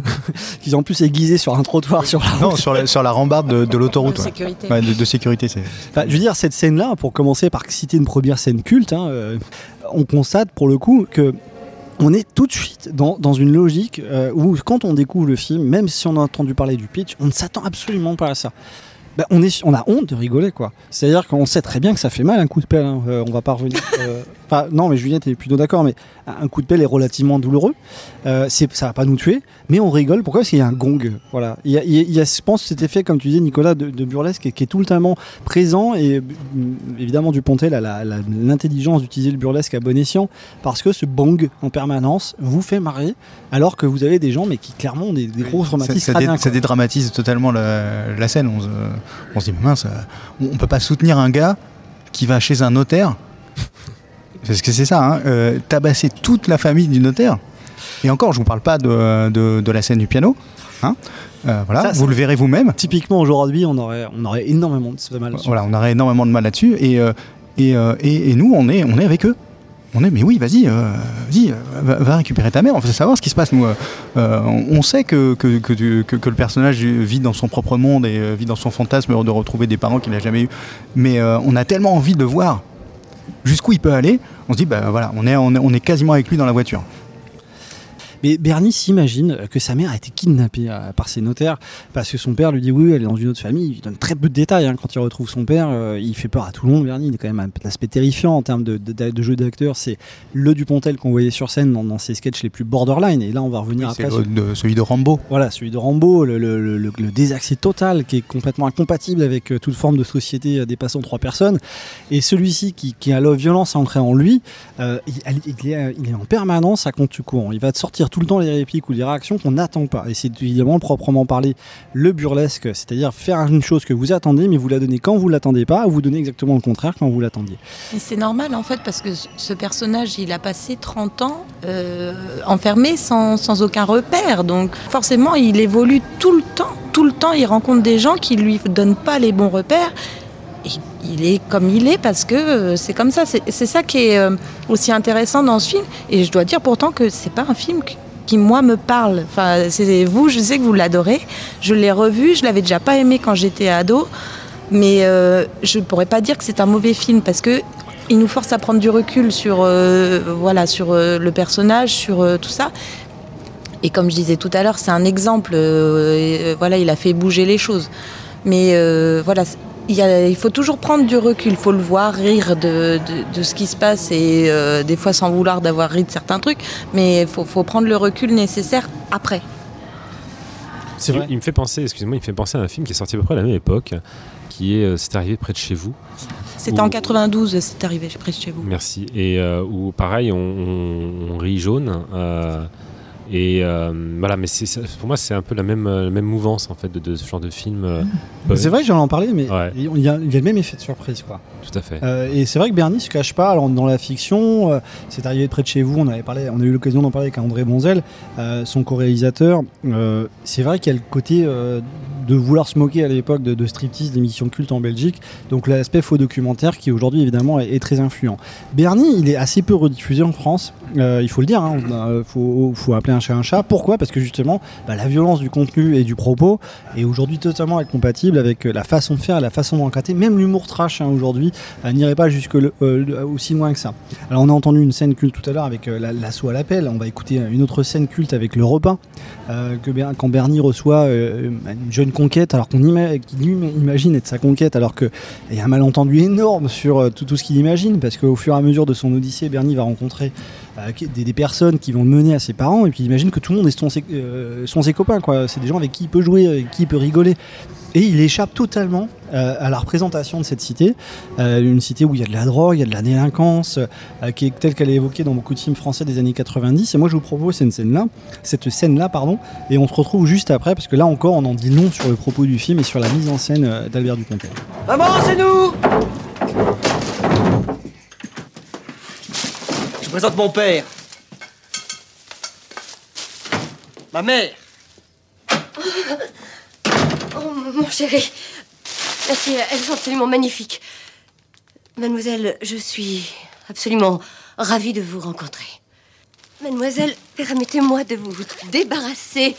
[LAUGHS] qu'ils ont en plus aiguisé sur un trottoir sur la non, sur, la, sur la rambarde de, l'autoroute de, sécurité, de, sécurité c'est je veux dire cette scène là pour commencer par citer une première scène culte hein, on constate pour le coup que on est tout de suite dans, une logique euh, où quand on découvre le film, même si on a entendu parler du pitch, on ne s'attend absolument pas à ça. Ben, on, est, on a honte de rigoler quoi. C'est-à-dire qu'on sait très bien que ça fait mal un coup de pelle. Hein. Euh, on va pas revenir. Euh, non, mais Juliette est plutôt d'accord, mais un coup de pelle est relativement douloureux. Euh, ça va pas nous tuer, mais on rigole. Pourquoi? Parce qu'il y a un gong. Voilà. Il y a, je pense, cet effet, comme tu disais, Nicolas, de, burlesque qui est, tout le temps présent. Et mm, évidemment, Dupontel a l'intelligence d'utiliser le burlesque à bon escient parce que ce bong en permanence vous fait marrer, alors que vous avez des gens, mais qui clairement ont des, gros traumatismes. Ça, ça, dédramatise totalement la, scène. On, on se dit, mince, on peut pas soutenir un gars qui va chez un notaire parce que c'est ça, hein, euh, tabasser toute la famille du notaire. Et encore, je ne vous parle pas de, de, la scène du piano. Hein. Euh, voilà, vous le verrez vous-même. Typiquement aujourd'hui, on aurait, on aurait énormément de mal là-dessus. Voilà, on aurait énormément de mal là-dessus. Et, euh, et, et, nous, on est, on est avec eux. On est, mais oui, vas-y, vas-y, va, récupérer ta mère. On veut savoir ce qui se passe. Nous, on, sait que que, que, que, le personnage vit dans son propre monde et vit dans son fantasme de retrouver des parents qu'il n'a jamais eu. Mais on a tellement envie de voir jusqu'où il peut aller, on se dit, bah voilà, on est, on est quasiment avec lui dans la voiture. Mais Bernie s'imagine que sa mère a été kidnappée euh, par ses notaires parce que son père lui dit oui, elle est dans une autre famille. Il donne très peu de détails hein. quand il retrouve son père. Euh, il fait peur à tout le monde. Bernie, il a quand même un aspect terrifiant en termes de, jeu d'acteur. C'est le Dupontel qu'on voyait sur scène dans, ses sketchs les plus borderline. Et là, on va revenir après. celui de Rambo. Voilà, celui de Rambo, le, le, désaccès total qui est complètement incompatible avec euh, toute forme de société dépassant trois personnes. Et celui-ci qui, a la violence ancrée en lui, il, est, il, est, en permanence à compte courant. Il va te sortir tout le temps les répliques ou les réactions qu'on n'attend pas. Et c'est évidemment proprement parler le burlesque, c'est-à-dire faire une chose que vous attendez, mais vous la donnez quand vous l'attendez pas, ou vous donnez exactement le contraire quand vous l'attendiez. C'est normal en fait parce que ce personnage il a passé 30 ans euh, enfermé sans, sans aucun repère. Donc forcément il évolue tout le temps. Tout le temps il rencontre des gens qui lui donnent pas les bons repères. Il est comme il est parce que euh, c'est comme ça. C'est ça qui est euh, aussi intéressant dans ce film. Et je dois dire pourtant que c'est pas un film qui- moi me parle. Enfin, vous, je sais que vous l'adorez. Je l'ai revu, je l'avais déjà pas aimé quand j'étais ado, mais euh, je pourrais pas dire que c'est un mauvais film parce que il nous force à prendre du recul sur euh, voilà sur le personnage, sur tout ça. Et comme je disais tout à l'heure, c'est un exemple. voilà, il a fait bouger les choses. Mais voilà, il, y a- il faut toujours prendre du recul. Il faut le voir, rire de, de- de ce qui se passe et euh, des fois sans vouloir d'avoir ri de certains trucs. Mais il faut, faut prendre le recul nécessaire après. C'est vrai. Il me fait penser, excusez-moi, il me fait penser à un film qui est sorti à peu près à la même époque, qui est euh, C'est arrivé près de chez vous. C'était Où- en 92, c'est arrivé près de chez vous. Merci. Et euh, où pareil, on, on- on rit jaune. euh, et euh, voilà, mais c'est- pour moi, c'est un peu la même, euh, la même mouvance en fait de, de ce genre de film. euh, C'est vrai que j'en ai parlé, mais Ouais. il y, a, il y a le même effet de surprise. quoi. Tout à fait. Euh, et c'est vrai que Bernie se cache pas. Alors, dans la fiction, c'est arrivé près de chez vous. On avait parlé, on a eu l'occasion d'en parler avec André Bonzel, son co-réalisateur. C'est vrai qu'il y a le côté de vouloir se moquer à l'époque de, striptease, d'émissions cultes en Belgique. Donc l'aspect faux documentaire qui aujourd'hui évidemment est, très influent. Bernie, il est assez peu rediffusé en France. Euh, il faut le dire. hein. Il faut, faut appeler un chat un chat. Pourquoi? Parce que justement, bah, la violence du contenu et du propos est aujourd'hui totalement incompatible avec la façon de faire, la façon d'enquêter. Même l'humour trash hein, aujourd'hui euh, n'irait pas jusque euh, aussi loin que ça. Alors on a entendu une scène culte tout à l'heure avec euh, la- l'assaut à l'appel. On va écouter une autre scène culte avec le repas que quand Bernie reçoit une jeune conquête, alors qu'on imagine être sa conquête, alors qu'il y a un malentendu énorme sur euh, tout, ce qu'il imagine, parce qu'au fur et à mesure de son odyssée, Bernie va rencontrer euh, des, personnes qui vont le mener à ses parents, et puis il imagine que tout le monde est son, euh, sont ses copains, quoi. C'est des gens avec qui il peut jouer, avec qui il peut rigoler. Et il échappe totalement euh, à la représentation de cette cité, Euh, une cité où il y a de la drogue, il y a de la délinquance, euh, qui est telle qu'elle est évoquée dans beaucoup de films français des années 90. Et moi, je vous propose cette scène-là, cette scène-là, pardon, et on se retrouve juste après, parce que là encore, on en dit long sur le propos du film et sur la mise en scène euh, d'Albert Dupontel. Maman, c'est nous Je présente mon père. Ma mère. Mon chéri. Merci, elles sont absolument magnifiques. Mademoiselle, je suis absolument ravie de vous rencontrer. Mademoiselle, permettez-moi de vous débarrasser.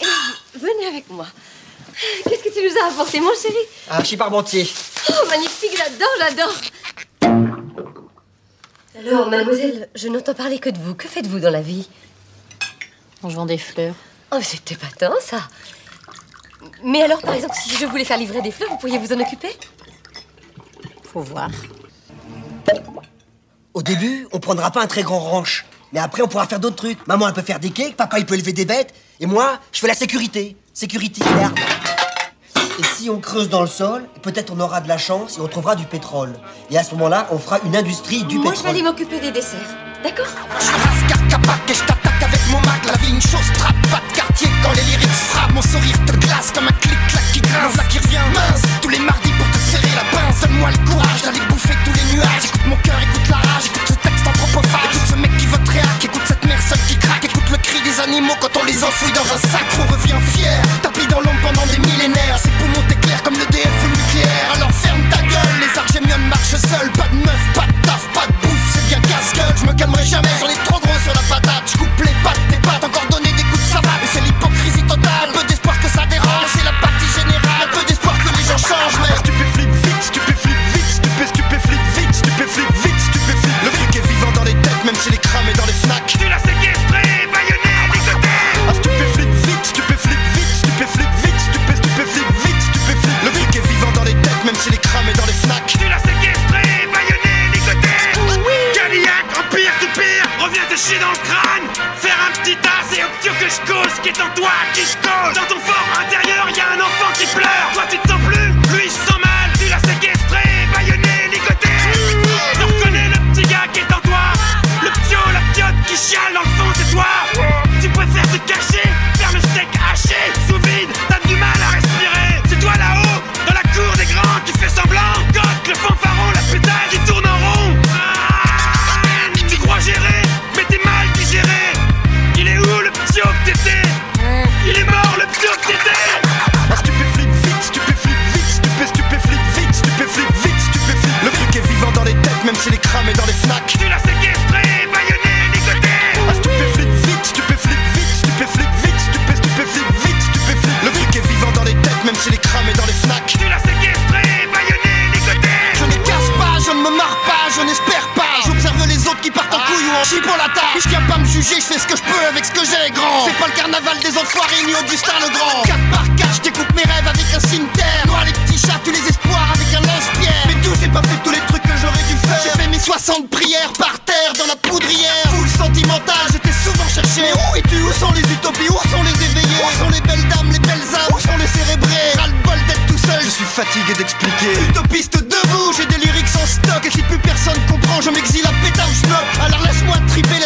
Et venez avec moi. Qu'est-ce que tu nous as apporté, mon chéri? Je suis parmentier. Oh, magnifique, j'adore, j'adore. Alors, mademoiselle, je n'entends parler que de vous. Que faites-vous dans la vie? Je vends des fleurs. Oh, c'est épatant, ça. Mais alors, par exemple, si je voulais faire livrer des fleurs, vous pourriez vous en occuper? Faut voir. Au début, on prendra pas un très grand ranch. Mais après, on pourra faire d'autres trucs. Maman, elle peut faire des cakes, papa, il peut élever des bêtes. Et moi, je fais la sécurité. Sécurité, merde. Et si on creuse dans le sol, peut-être on aura de la chance et on trouvera du pétrole. Et à ce moment-là, on fera une industrie du Moi, je vais pétrole. aller m'occuper des desserts. D'accord? Et je t'attaque avec mon mag La vie une chose animaux quand on les enfouit dans un sac On revient fier, tapis dans l'ombre pendant des millénaires Ces poumons t'éclairent comme le DF nucléaire. Alors ferme ta gueule, les argémiones marchent seuls. Pas de meuf, pas de taf, pas de bouffe, c'est bien casse-gueule Je me calmerai jamais, Augustin le Grand. 4 par 4, je découpe mes rêves avec un cimetière. Noir les petits chats, tous les espoirs avec un lance-pierre. Mais d'où j'ai pas fait tous les trucs que j'aurais dû faire? J'ai fait mes 60 prières par terre dans la poudrière. Full sentimental, j'étais souvent cherché. Mais où es-tu? Où sont les utopies? Où sont les éveillés? Où sont les belles dames, les belles âmes? Où sont les cérébrés? Ras le bol d'être tout seul. Je suis fatigué d'expliquer. Utopiste debout, j'ai des lyrics en stock. Et si plus personne comprend, je m'exile à pétard ou. Alors laisse-moi triper.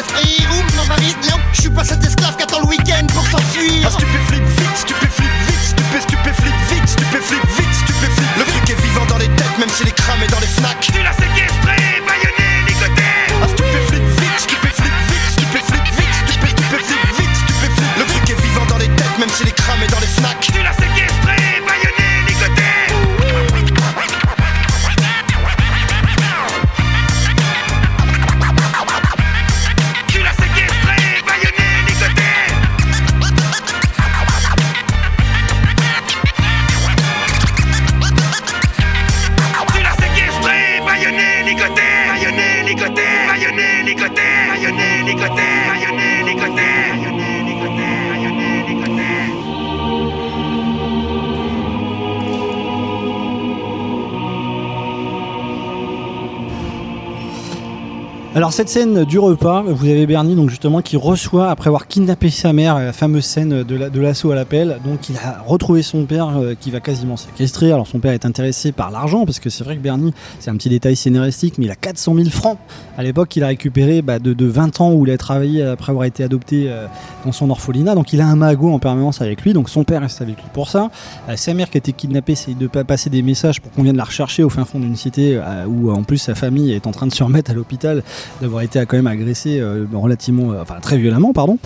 Oum, non, Marie, non. Je suis pas cet esclave qui dans Alors cette scène du repas, vous avez Bernie donc justement qui reçoit après avoir kidnappé sa mère, la fameuse scène de la- de l'assaut à l'appel. Donc il a retrouvé son père euh, qui va quasiment séquestrer. Alors son père est intéressé par l'argent parce que c'est vrai que Bernie, c'est un petit détail scénaristique, mais il a 400 000 francs. À l'époque, il a récupéré bah, de, de 20 ans où il a travaillé après avoir été adopté euh, dans son orphelinat. Donc il a un magot en permanence avec lui. Donc son père reste avec lui pour ça. Euh, sa mère qui a été kidnappée, c'est de pas passer des messages pour qu'on vienne la rechercher au fin fond d'une cité où en plus sa famille est en train de se remettre à l'hôpital d'avoir été quand même agressée euh, relativement, euh, enfin très violemment, pardon.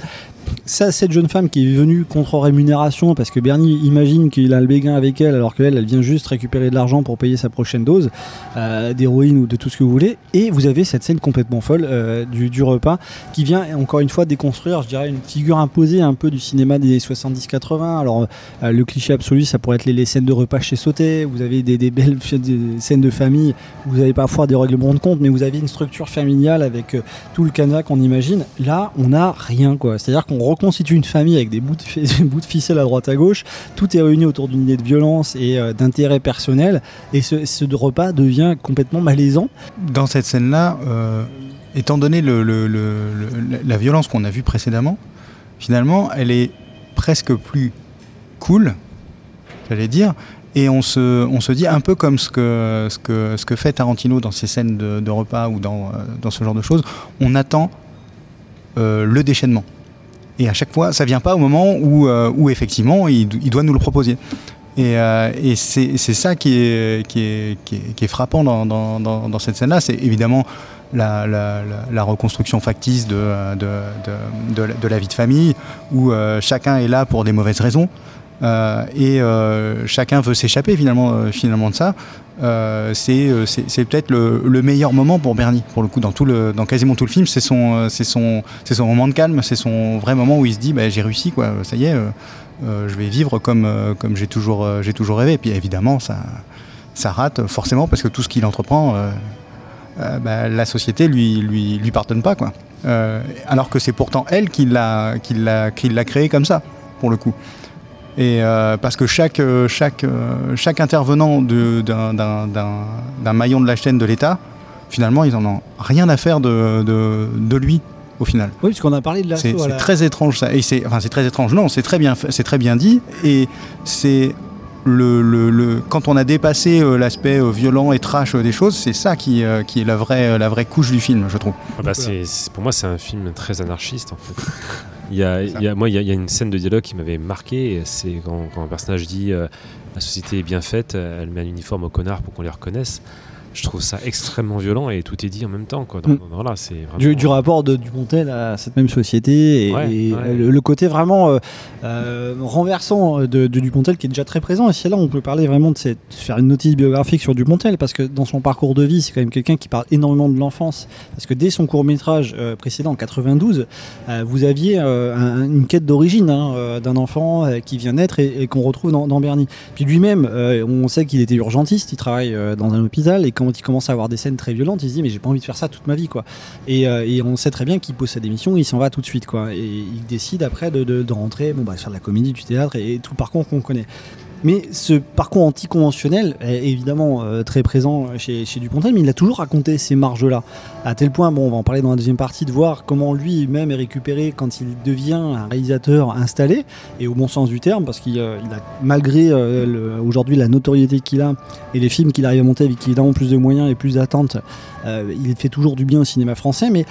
Ça, cette jeune femme qui est venue contre rémunération parce que Bernie imagine qu'il a le béguin avec elle alors qu'elle, elle vient juste récupérer de l'argent pour payer sa prochaine dose euh, d'héroïne ou de tout ce que vous voulez. Et vous avez cette scène complètement folle euh, du, du repas qui vient encore une fois déconstruire, je dirais, une figure imposée un peu du cinéma des 70-80. Alors euh, le cliché absolu, ça pourrait être les, les scènes de repas chez Sauté. Vous avez des, des belles [LAUGHS] scènes de famille. Vous avez parfois des règlements de compte, mais vous avez une structure familiale avec tout le canevas qu'on imagine. Là, on n'a rien, quoi. C'est-à-dire qu'on reconstitue une famille avec [LAUGHS] des bouts de, ficelle à droite à gauche. Tout est réuni autour d'une idée de violence et euh, d'intérêt personnel. Et ce, repas devient complètement malaisant. Dans cette scène-là, euh, étant donné la violence qu'on a vue précédemment, finalement, elle est presque plus cool, j'allais dire. Et on se, dit un peu comme ce que, fait Tarantino dans ses scènes de, repas ou dans, euh, dans ce genre de choses. On attend le déchaînement. Et à chaque fois, ça vient pas au moment où, euh, où effectivement, il, il doit nous le proposer. Et, euh, c'est ça qui est, qui est, qui est, frappant dans, dans, cette scène-là. C'est évidemment la, reconstruction factice de, de, de, de la vie de famille, où euh, chacun est là pour des mauvaises raisons. Euh, et euh, chacun veut s'échapper finalement, euh, finalement de ça. C'est peut-être le, le meilleur moment pour Bernie, pour le coup, dans, tout le, dans quasiment tout le film. C'est son, son, son moment de calme, c'est son vrai moment où il se dit bah, j'ai réussi, quoi, ça y est, je vais vivre comme, comme j'ai toujours, toujours rêvé. Et puis évidemment, ça, ça rate forcément parce que tout ce qu'il entreprend, bah, la société lui, lui, lui pardonne pas. Quoi. Alors que c'est pourtant elle qui, l'a, qui l'a créé comme ça, pour le coup. Et euh, parce que chaque, euh, chaque, euh, chaque intervenant de- d'un, d'un- d'un- d'un maillon de la chaîne de l'État, finalement, ils n'en ont rien à faire de, de, de lui, au final. Oui, puisqu'on a parlé de l'assaut. C'est la- très étrange ça. Et c'est, enfin, c'est très étrange. Non, c'est très bien, c'est très bien dit. Et c'est le, le- le- quand on a dépassé euh, l'aspect euh, violent et trash euh, des choses, c'est ça qui, euh, qui est la vraie, euh, la vraie couche du film, je trouve. Ah bah, pour moi, c'est un film très anarchiste en fait. Il y a, il y a- moi, il y, a, il y a une scène de dialogue qui m'avait marqué. C'est quand, quand un personnage dit euh, La société est bien faite, elle met un uniforme aux connards pour qu'on les reconnaisse. Je trouve ça extrêmement violent et tout est dit en même temps. Quoi. Mm. voilà, c'est vraiment- du, du rapport de Dupontel à cette même société et, Ouais, et ouais. Le, le côté vraiment euh, euh, renversant de, de Dupontel qui est déjà très présent. Et c'est là on peut parler vraiment de, cette, de faire une notice biographique sur Dupontel parce que dans son parcours de vie, c'est quand même quelqu'un qui parle énormément de l'enfance. Parce que dès son court métrage précédent, en 92, euh, vous aviez euh, un- une quête d'origine hein, euh, d'un enfant euh, qui vient naître et, et qu'on retrouve dans, dans Bernie. Puis lui-même, euh, on sait qu'il était urgentiste, il travaille euh, dans un hôpital et quand il commence à avoir des scènes très violentes, il se dit mais j'ai pas envie de faire ça toute ma vie quoi. Et, euh, on sait très bien qu'il pose sa démission, il s'en va tout de suite quoi. Et il décide après de, rentrer, bon bah faire de la comédie, du théâtre et, et tout le parcours qu'on connaît. Mais ce parcours anticonventionnel est évidemment euh, très présent chez, chez Dupontel, mais il a toujours raconté ces marges-là. À tel point, bon, on va en parler dans la deuxième partie, de voir comment lui-même est récupéré quand il devient un réalisateur installé, et au bon sens du terme, parce qu'il euh, a, malgré euh, aujourd'hui la notoriété qu'il a et les films qu'il arrive à monter avec évidemment plus de moyens et plus d'attentes, euh, il fait toujours du bien au cinéma français, mais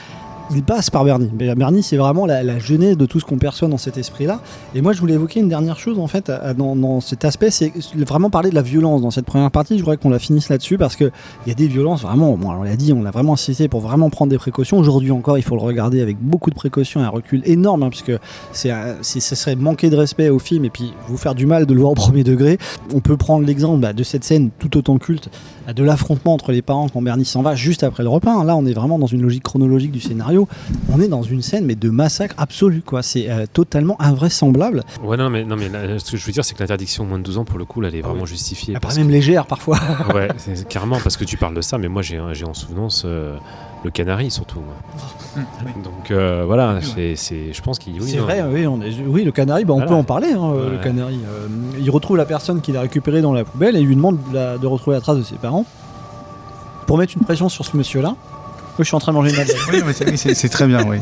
il passe par Bernie. Bernie, c'est vraiment la, genèse de tout ce qu'on perçoit dans cet esprit-là. Et moi, je voulais évoquer une dernière chose, en fait, dans, cet aspect, c'est vraiment parler de la violence dans cette première partie. Je voudrais qu'on la finisse là-dessus parce qu'il y a des violences vraiment, bon, on l'a dit, on l'a vraiment insisté pour vraiment prendre des précautions. Aujourd'hui encore, il faut le regarder avec beaucoup de précautions et un recul énorme, hein, parce que ce serait manquer de respect au film et puis vous faire du mal de le voir au premier degré. On peut prendre l'exemple bah, de cette scène tout autant culte, de l'affrontement entre les parents quand Bernie s'en va juste après le repas. hein. Là, on est vraiment dans une logique chronologique du scénario. On est dans une scène mais de massacre absolu, quoi. C'est euh, totalement invraisemblable. Ouais, non, mais, non, mais là, ce que je veux dire, c'est que l'interdiction au moins de 12 ans, pour le coup, là, elle est vraiment justifiée. Après, même légère parfois. [LAUGHS] Ouais, [LAUGHS] carrément parce que tu parles de ça, mais moi, j'ai j'ai en souvenance euh, le canari, surtout. moi. Donc euh, voilà, c'est c'est- je pense qu'il. oui, C'est non. vrai, oui, on est- oui, le canari, bah, on Voilà. peut en parler, hein, le canari. Euh, il retrouve la personne qu'il a récupérée dans la poubelle et il lui demande de, la- de retrouver la trace de ses parents pour mettre une pression sur ce monsieur-là. Oui, je suis en train de manger une [LAUGHS] madeleine. Oui, mais c'est- c'est c'est très bien, oui.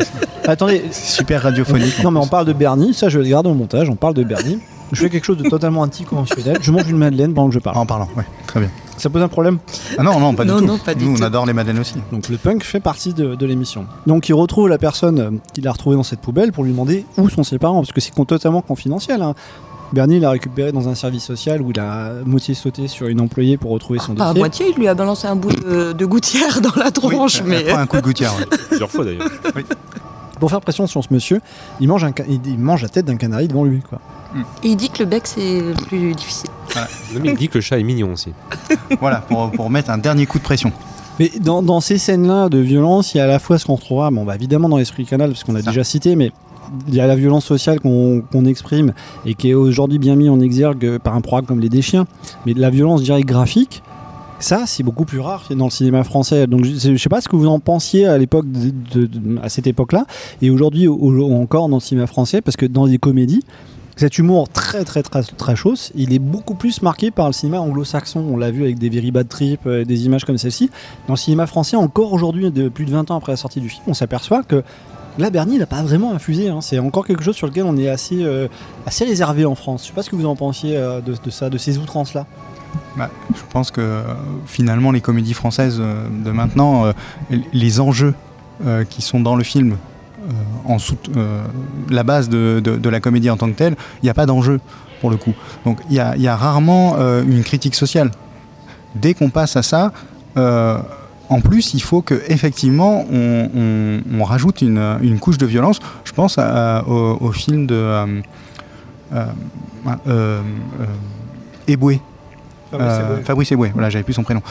Attendez. Super radiophonique. Non, mais on parle de Bernie, ça je le garde au montage, on parle de Bernie. Je fais quelque chose de totalement anticonventionnel. Je mange une madeleine pendant que je parle. En parlant, oui, très bien. Ça pose un problème Ah non, non, pas Non, du tout. non, pas du Nous, tout. on adore les madeleines aussi. Donc le punk fait partie de, de l'émission. Donc il retrouve la personne euh, qu'il a retrouvée dans cette poubelle pour lui demander où sont ses parents, parce que c'est con- totalement confidentiel. hein. Bernie l'a récupéré dans un service social où il a à moitié sauté sur une employée pour retrouver son Pas à dossier. moitié, il lui a balancé un bout de, de gouttière dans la tronche. mais... Pas un coup de gouttière. [LAUGHS] Plusieurs fois d'ailleurs. Pour faire pression sur ce monsieur, il mange, un ca- il, il mange la tête d'un canari devant lui. Quoi. Et il dit que le bec, c'est le plus difficile. Non, mais il dit que le chat est mignon aussi. voilà, pour, pour mettre un dernier coup de pression. Mais dans, dans ces scènes-là de violence, il y a à la fois ce qu'on retrouvera, bon, bah, évidemment dans l'esprit canal, parce qu'on l'a déjà cité, mais il y a la violence sociale qu'on qu'on exprime et qui est aujourd'hui bien mis en exergue par un programme comme Les Déchiens, mais la violence directe graphique, ça c'est beaucoup plus rare dans le cinéma français. Donc je, je sais pas ce que vous en pensiez à l'époque, à cette époque-là, et aujourd'hui au- encore dans le cinéma français, parce que dans les comédies, cet humour très très très très chausse, il est beaucoup plus marqué par le cinéma anglo-saxon. On l'a vu avec des very bad trips, euh, des images comme celle-ci. Dans le cinéma français, encore aujourd'hui, plus de 20 ans après la sortie du film, on s'aperçoit que là, Bernie n'a pas vraiment infusé. hein. C'est encore quelque chose sur lequel on est assez, euh, assez réservé en France. Je sais pas ce que vous en pensiez euh, de, ça, de ces outrances-là. Bah, je pense que euh, finalement, les comédies françaises de maintenant, les enjeux qui sont dans le film, en sous, la base de, la comédie en tant que telle, il n'y a pas d'enjeu pour le coup. Donc il y a, rarement une critique sociale. Dès qu'on passe à ça, en plus, il faut que effectivement on, on- on rajoute une, une couche de violence. Je pense au, au film de euh, euh, euh, Eboué. Fabrice Eboué. Voilà, j'avais plus son prénom.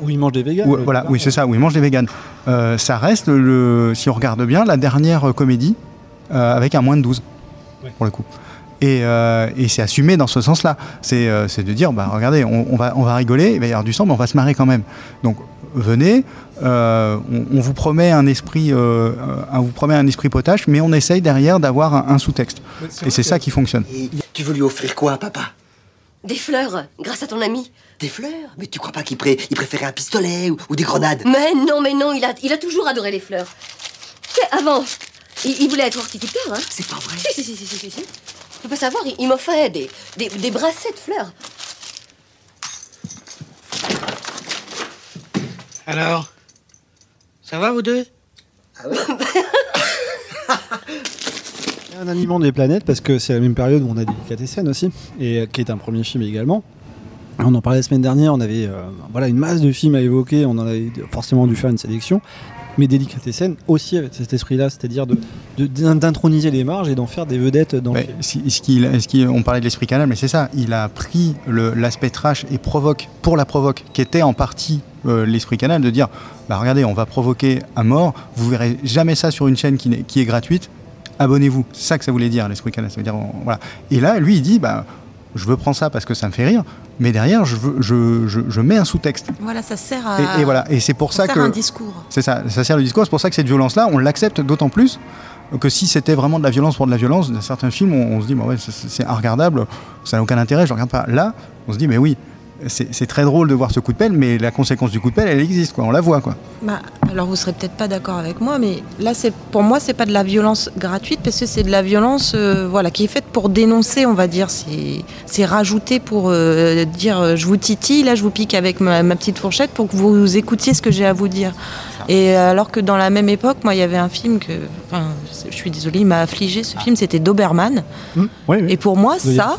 Où il mange des véganes. où- voilà, oui, c'est ça, où il mange des véganes. Ça reste, le, si on regarde bien, la dernière comédie avec un moins de 12, pour le coup. Et, euh, et c'est assumé dans ce sens-là. C'est euh, de dire, bah, regardez, on, on va, on va rigoler, il va y avoir du sang, mais on va se marrer quand même. Donc venez, euh, on, on vous promet un esprit, on vous promet un esprit potache, mais on essaye derrière d'avoir un, un sous-texte. Et c'est ça qui fonctionne. Et tu veux lui offrir quoi, papa? Des fleurs, grâce à ton ami. Des fleurs? Mais tu crois pas qu'il pré- préférait un pistolet ou, ou des grenades? Mais non, mais non, il a, il a toujours adoré les fleurs. Avant, il, il voulait être horticulteur, hein C'est pas vrai Si, si, si, si, si, si. Tu peux savoir, il, il m'offrait des, des, des bracelets de fleurs. Alors Ça va, vous deux? [LAUGHS] Un aliment des planètes parce que c'est la même période où on a Délicatessen aussi, et euh, qui est un premier film également. On en parlait la semaine dernière, on avait euh, voilà, une masse de films à évoquer, on en avait forcément dû faire une sélection. Mais Délicatessen aussi avec cet esprit-là, c'est-à-dire de- de- d'introniser les marges et d'en faire des vedettes dans Mais si- ce qu'il- ce on parlait de l'esprit canal, mais c'est ça. Il a pris l'aspect trash et provoque pour la provoque, qui était en partie euh, l'esprit canal, de dire bah regardez, on va provoquer à mort. Vous verrez jamais ça sur une chaîne qui, qui est gratuite. Abonnez-vous. C'est ça que ça voulait dire l'esprit canal. Ça veut dire on- voilà. Et là, lui, il dit bah je veux prendre ça parce que ça me fait rire, mais derrière, je, veux, je, je- je mets un sous-texte. Voilà, ça sert à. Et, et voilà. Et c'est pour, pour ça faire que un discours. c'est ça, ça sert le discours. C'est pour ça que cette violence-là, on l'accepte d'autant plus que si c'était vraiment de la violence pour de la violence, dans certains films, on, on se dit, bah ouais, c'est- c'est regardable, ça n'a aucun intérêt, je ne regarde pas. Là, on se dit, mais oui, c'est très drôle de voir ce coup de pelle, mais la conséquence du coup de pelle, elle existe, quoi. On la voit, quoi. Bah, alors vous serez peut-être pas d'accord avec moi, mais là, c'est pour moi, c'est pas de la violence gratuite parce que c'est de la violence, euh, voilà, qui est faite pour dénoncer, on va dire. C'est, c'est rajouté pour euh, dire, euh, je vous titille, là, je vous pique avec ma, ma petite fourchette pour que vous écoutiez ce que j'ai à vous dire. Et alors que dans la même époque, moi, il y avait un film que, enfin, je suis désolée, il m'a affligé. Ce film, c'était Doberman. Et pour moi, De ça,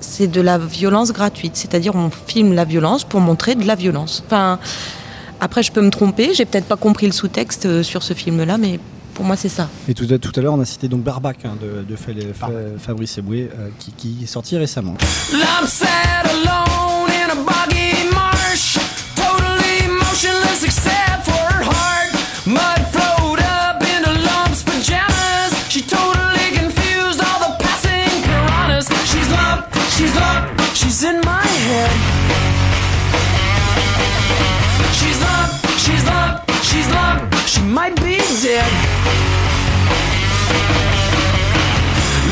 c'est de la violence gratuite. C'est-à-dire, on filme la violence pour montrer de la violence. Enfin, après, je peux me tromper. J'ai peut-être pas compris le sous-texte euh, sur ce film-là, mais pour moi, c'est ça. Et tout à, tout à l'heure, on a cité donc Barbac hein, de, de Fa- Fa- Fabrice Eboué, euh, qui, qui est sorti récemment. I'm she might be dead.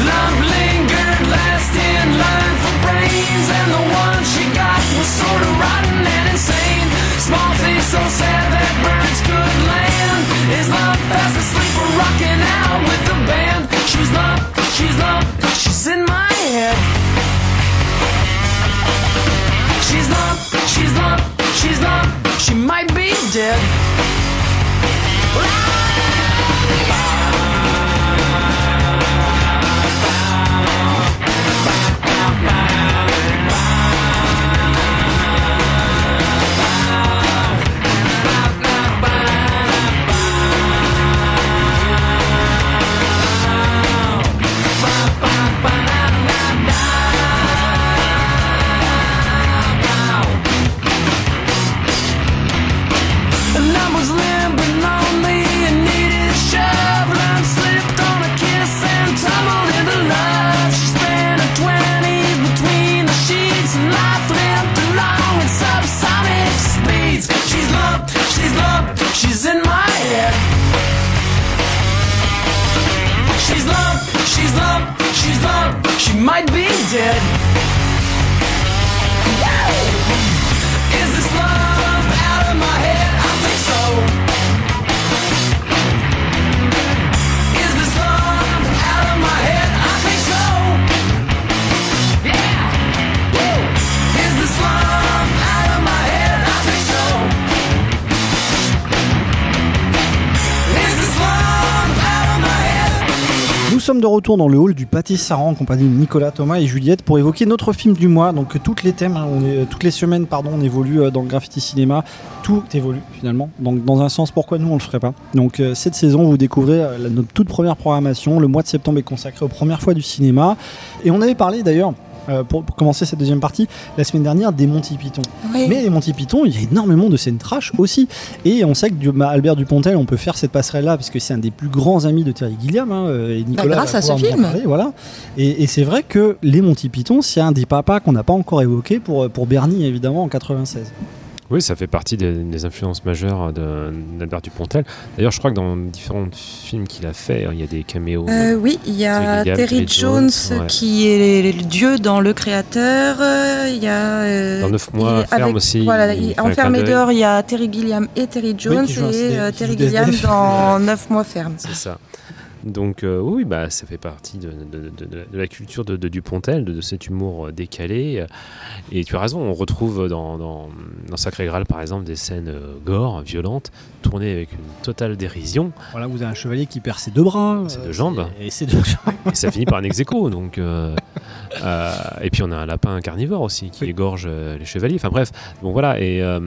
Lump lingered last in line for brains, and the one she got was sort of rotten and insane. Small thing so sad that birds could land. Is Lump fast asleep or rocking out with the band? She's Lump, she's Lump, she's in my head. She's Lump, she's Lump, she's Lump, she might be dead. And de retour dans le hall du Pâté Saran en compagnie de Nicolas, Thomas et Juliette pour évoquer notre film du mois. Donc toutes les thèmes, hein, toutes les semaines, pardon, on évolue euh, dans le graffiti cinéma. Tout évolue finalement. Donc dans un sens, pourquoi nous on le ferait pas? Donc euh, cette saison, vous découvrez euh, notre toute première programmation. Le mois de septembre est consacré aux premières fois du cinéma. Et on avait parlé d'ailleurs. Euh, pour, pour commencer cette deuxième partie, la semaine dernière des Monty Python. Oui. Mais les Monty Python, il y a énormément de scènes trash aussi. Et on sait que du- bah, Albert Dupontel, on peut faire cette passerelle-là parce que c'est un des plus grands amis de Terry Gilliam. hein, euh, et Nicolas grâce va à ce film. parler, voilà. Et, et c'est vrai que les Monty Python, c'est un des papas qu'on n'a pas encore évoqué pour, pour Bernie, évidemment, en 96. Oui, ça fait partie des, des influences majeures d'Albert Dupontel. D'ailleurs, je crois que dans différents films qu'il a fait, il y a des caméos. Euh, oui, il y a Terry Jones, ouais. qui est le dieu dans Le Créateur. euh, Il y a. euh, Dans Neuf mois il est ferme aussi, Voilà, il dehors, il y a Terry Gilliam et Terry Jones et euh, Terry Gilliam dans 9 mois ferme. C'est ça. Donc euh, oui, bah, ça fait partie de, de- de- de la culture de, Dupontel, de, cet humour euh, décalé. Et tu as raison, on retrouve dans, dans, dans Sacré Graal, par exemple, des scènes euh, gore, violentes, tournées avec une totale dérision. Voilà, vous avez un chevalier qui perd ses deux bras. Ses euh, deux jambes. Et ses deux jambes. [LAUGHS] Et ça finit par un ex aequo, donc... euh, Euh, et puis on a un lapin carnivore aussi qui égorge euh, les chevaliers. Enfin bref, bon voilà. Et euh,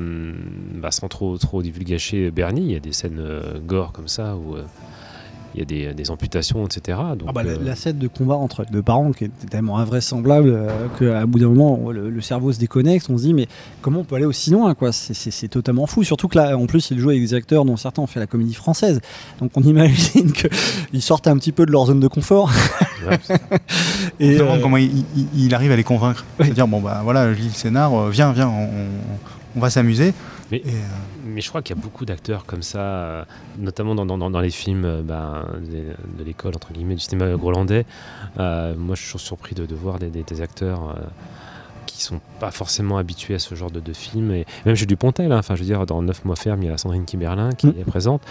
bah, sans trop trop divulgacher Bernie, il y a des scènes euh, gore comme ça où euh, il y a des, des amputations, etc. Donc, Ah bah, la, euh, la scène de combat entre les deux parents qui est tellement invraisemblable euh, qu'à bout d'un moment le, le cerveau se déconnecte, on se dit mais comment on peut aller aussi loin quoi? C'est- C'est c'est totalement fou. Surtout que là en plus il joue avec des acteurs dont certains ont fait la comédie française. Donc on imagine [LAUGHS] qu'ils sortent un petit peu de leur zone de confort. Et euh, comment il, il- il arrive à les convaincre. C'est-à-dire, bon, bah voilà, je lis le scénar, viens, viens, on, on va s'amuser. Mais, mais je crois qu'il y a beaucoup d'acteurs comme ça, euh, notamment dans, dans- dans les films euh, ben, de l'école, entre guillemets, du cinéma grolandais. Euh, moi, je suis toujours surpris de, de voir des, des- des acteurs euh, qui sont pas forcément habitués à ce genre de, de film. Et même chez Dupontel, hein, enfin, je veux dire, dans 9 mois ferme, il y a Sandrine Kiberlin qui est présente.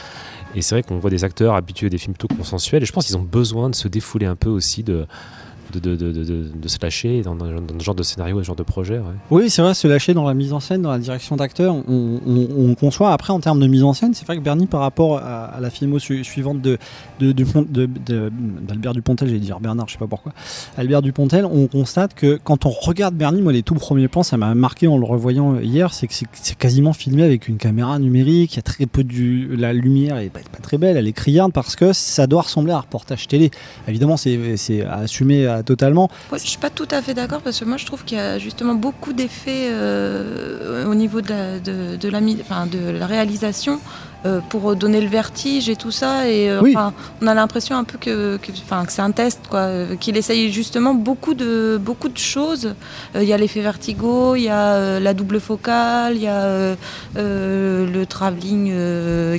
Et c'est vrai qu'on voit des acteurs habitués à des films plutôt consensuels. Et je pense qu'ils ont besoin de se défouler un peu aussi de. De, de, de, de- de- de se lâcher dans, dans- ce genre de scénario ce genre de projet. Oui, c'est vrai, se lâcher dans la mise en scène, dans la direction d'acteur, on, on- on conçoit. Après, en termes de mise en scène, c'est vrai que Bernie, par rapport à, à la filmo su- suivante de, de, de de- de- d'Albert Dupontel, j'allais dire Bernard, je sais pas pourquoi, Albert Dupontel, on constate que quand on regarde Bernie, moi, les tout premiers plans, ça m'a marqué en le revoyant hier, c'est que c'est, quasiment filmé avec une caméra numérique, il y a très peu du, la lumière est pas, pas très belle, elle est criarde parce que ça doit ressembler à un reportage télé. Évidemment, c'est, assumé totalement. Je suis pas tout à fait d'accord parce que moi je trouve qu'il y a justement beaucoup d'effets euh, au niveau de la, de, de la réalisation euh, pour donner le vertige et tout ça. Et euh, Oui. enfin, on a l'impression un peu que, que, que c'est un test, quoi, euh, qu'il essaye justement beaucoup de, beaucoup de choses. Euh, Il y a l'effet vertigo, il y a la double focale, il y a le travelling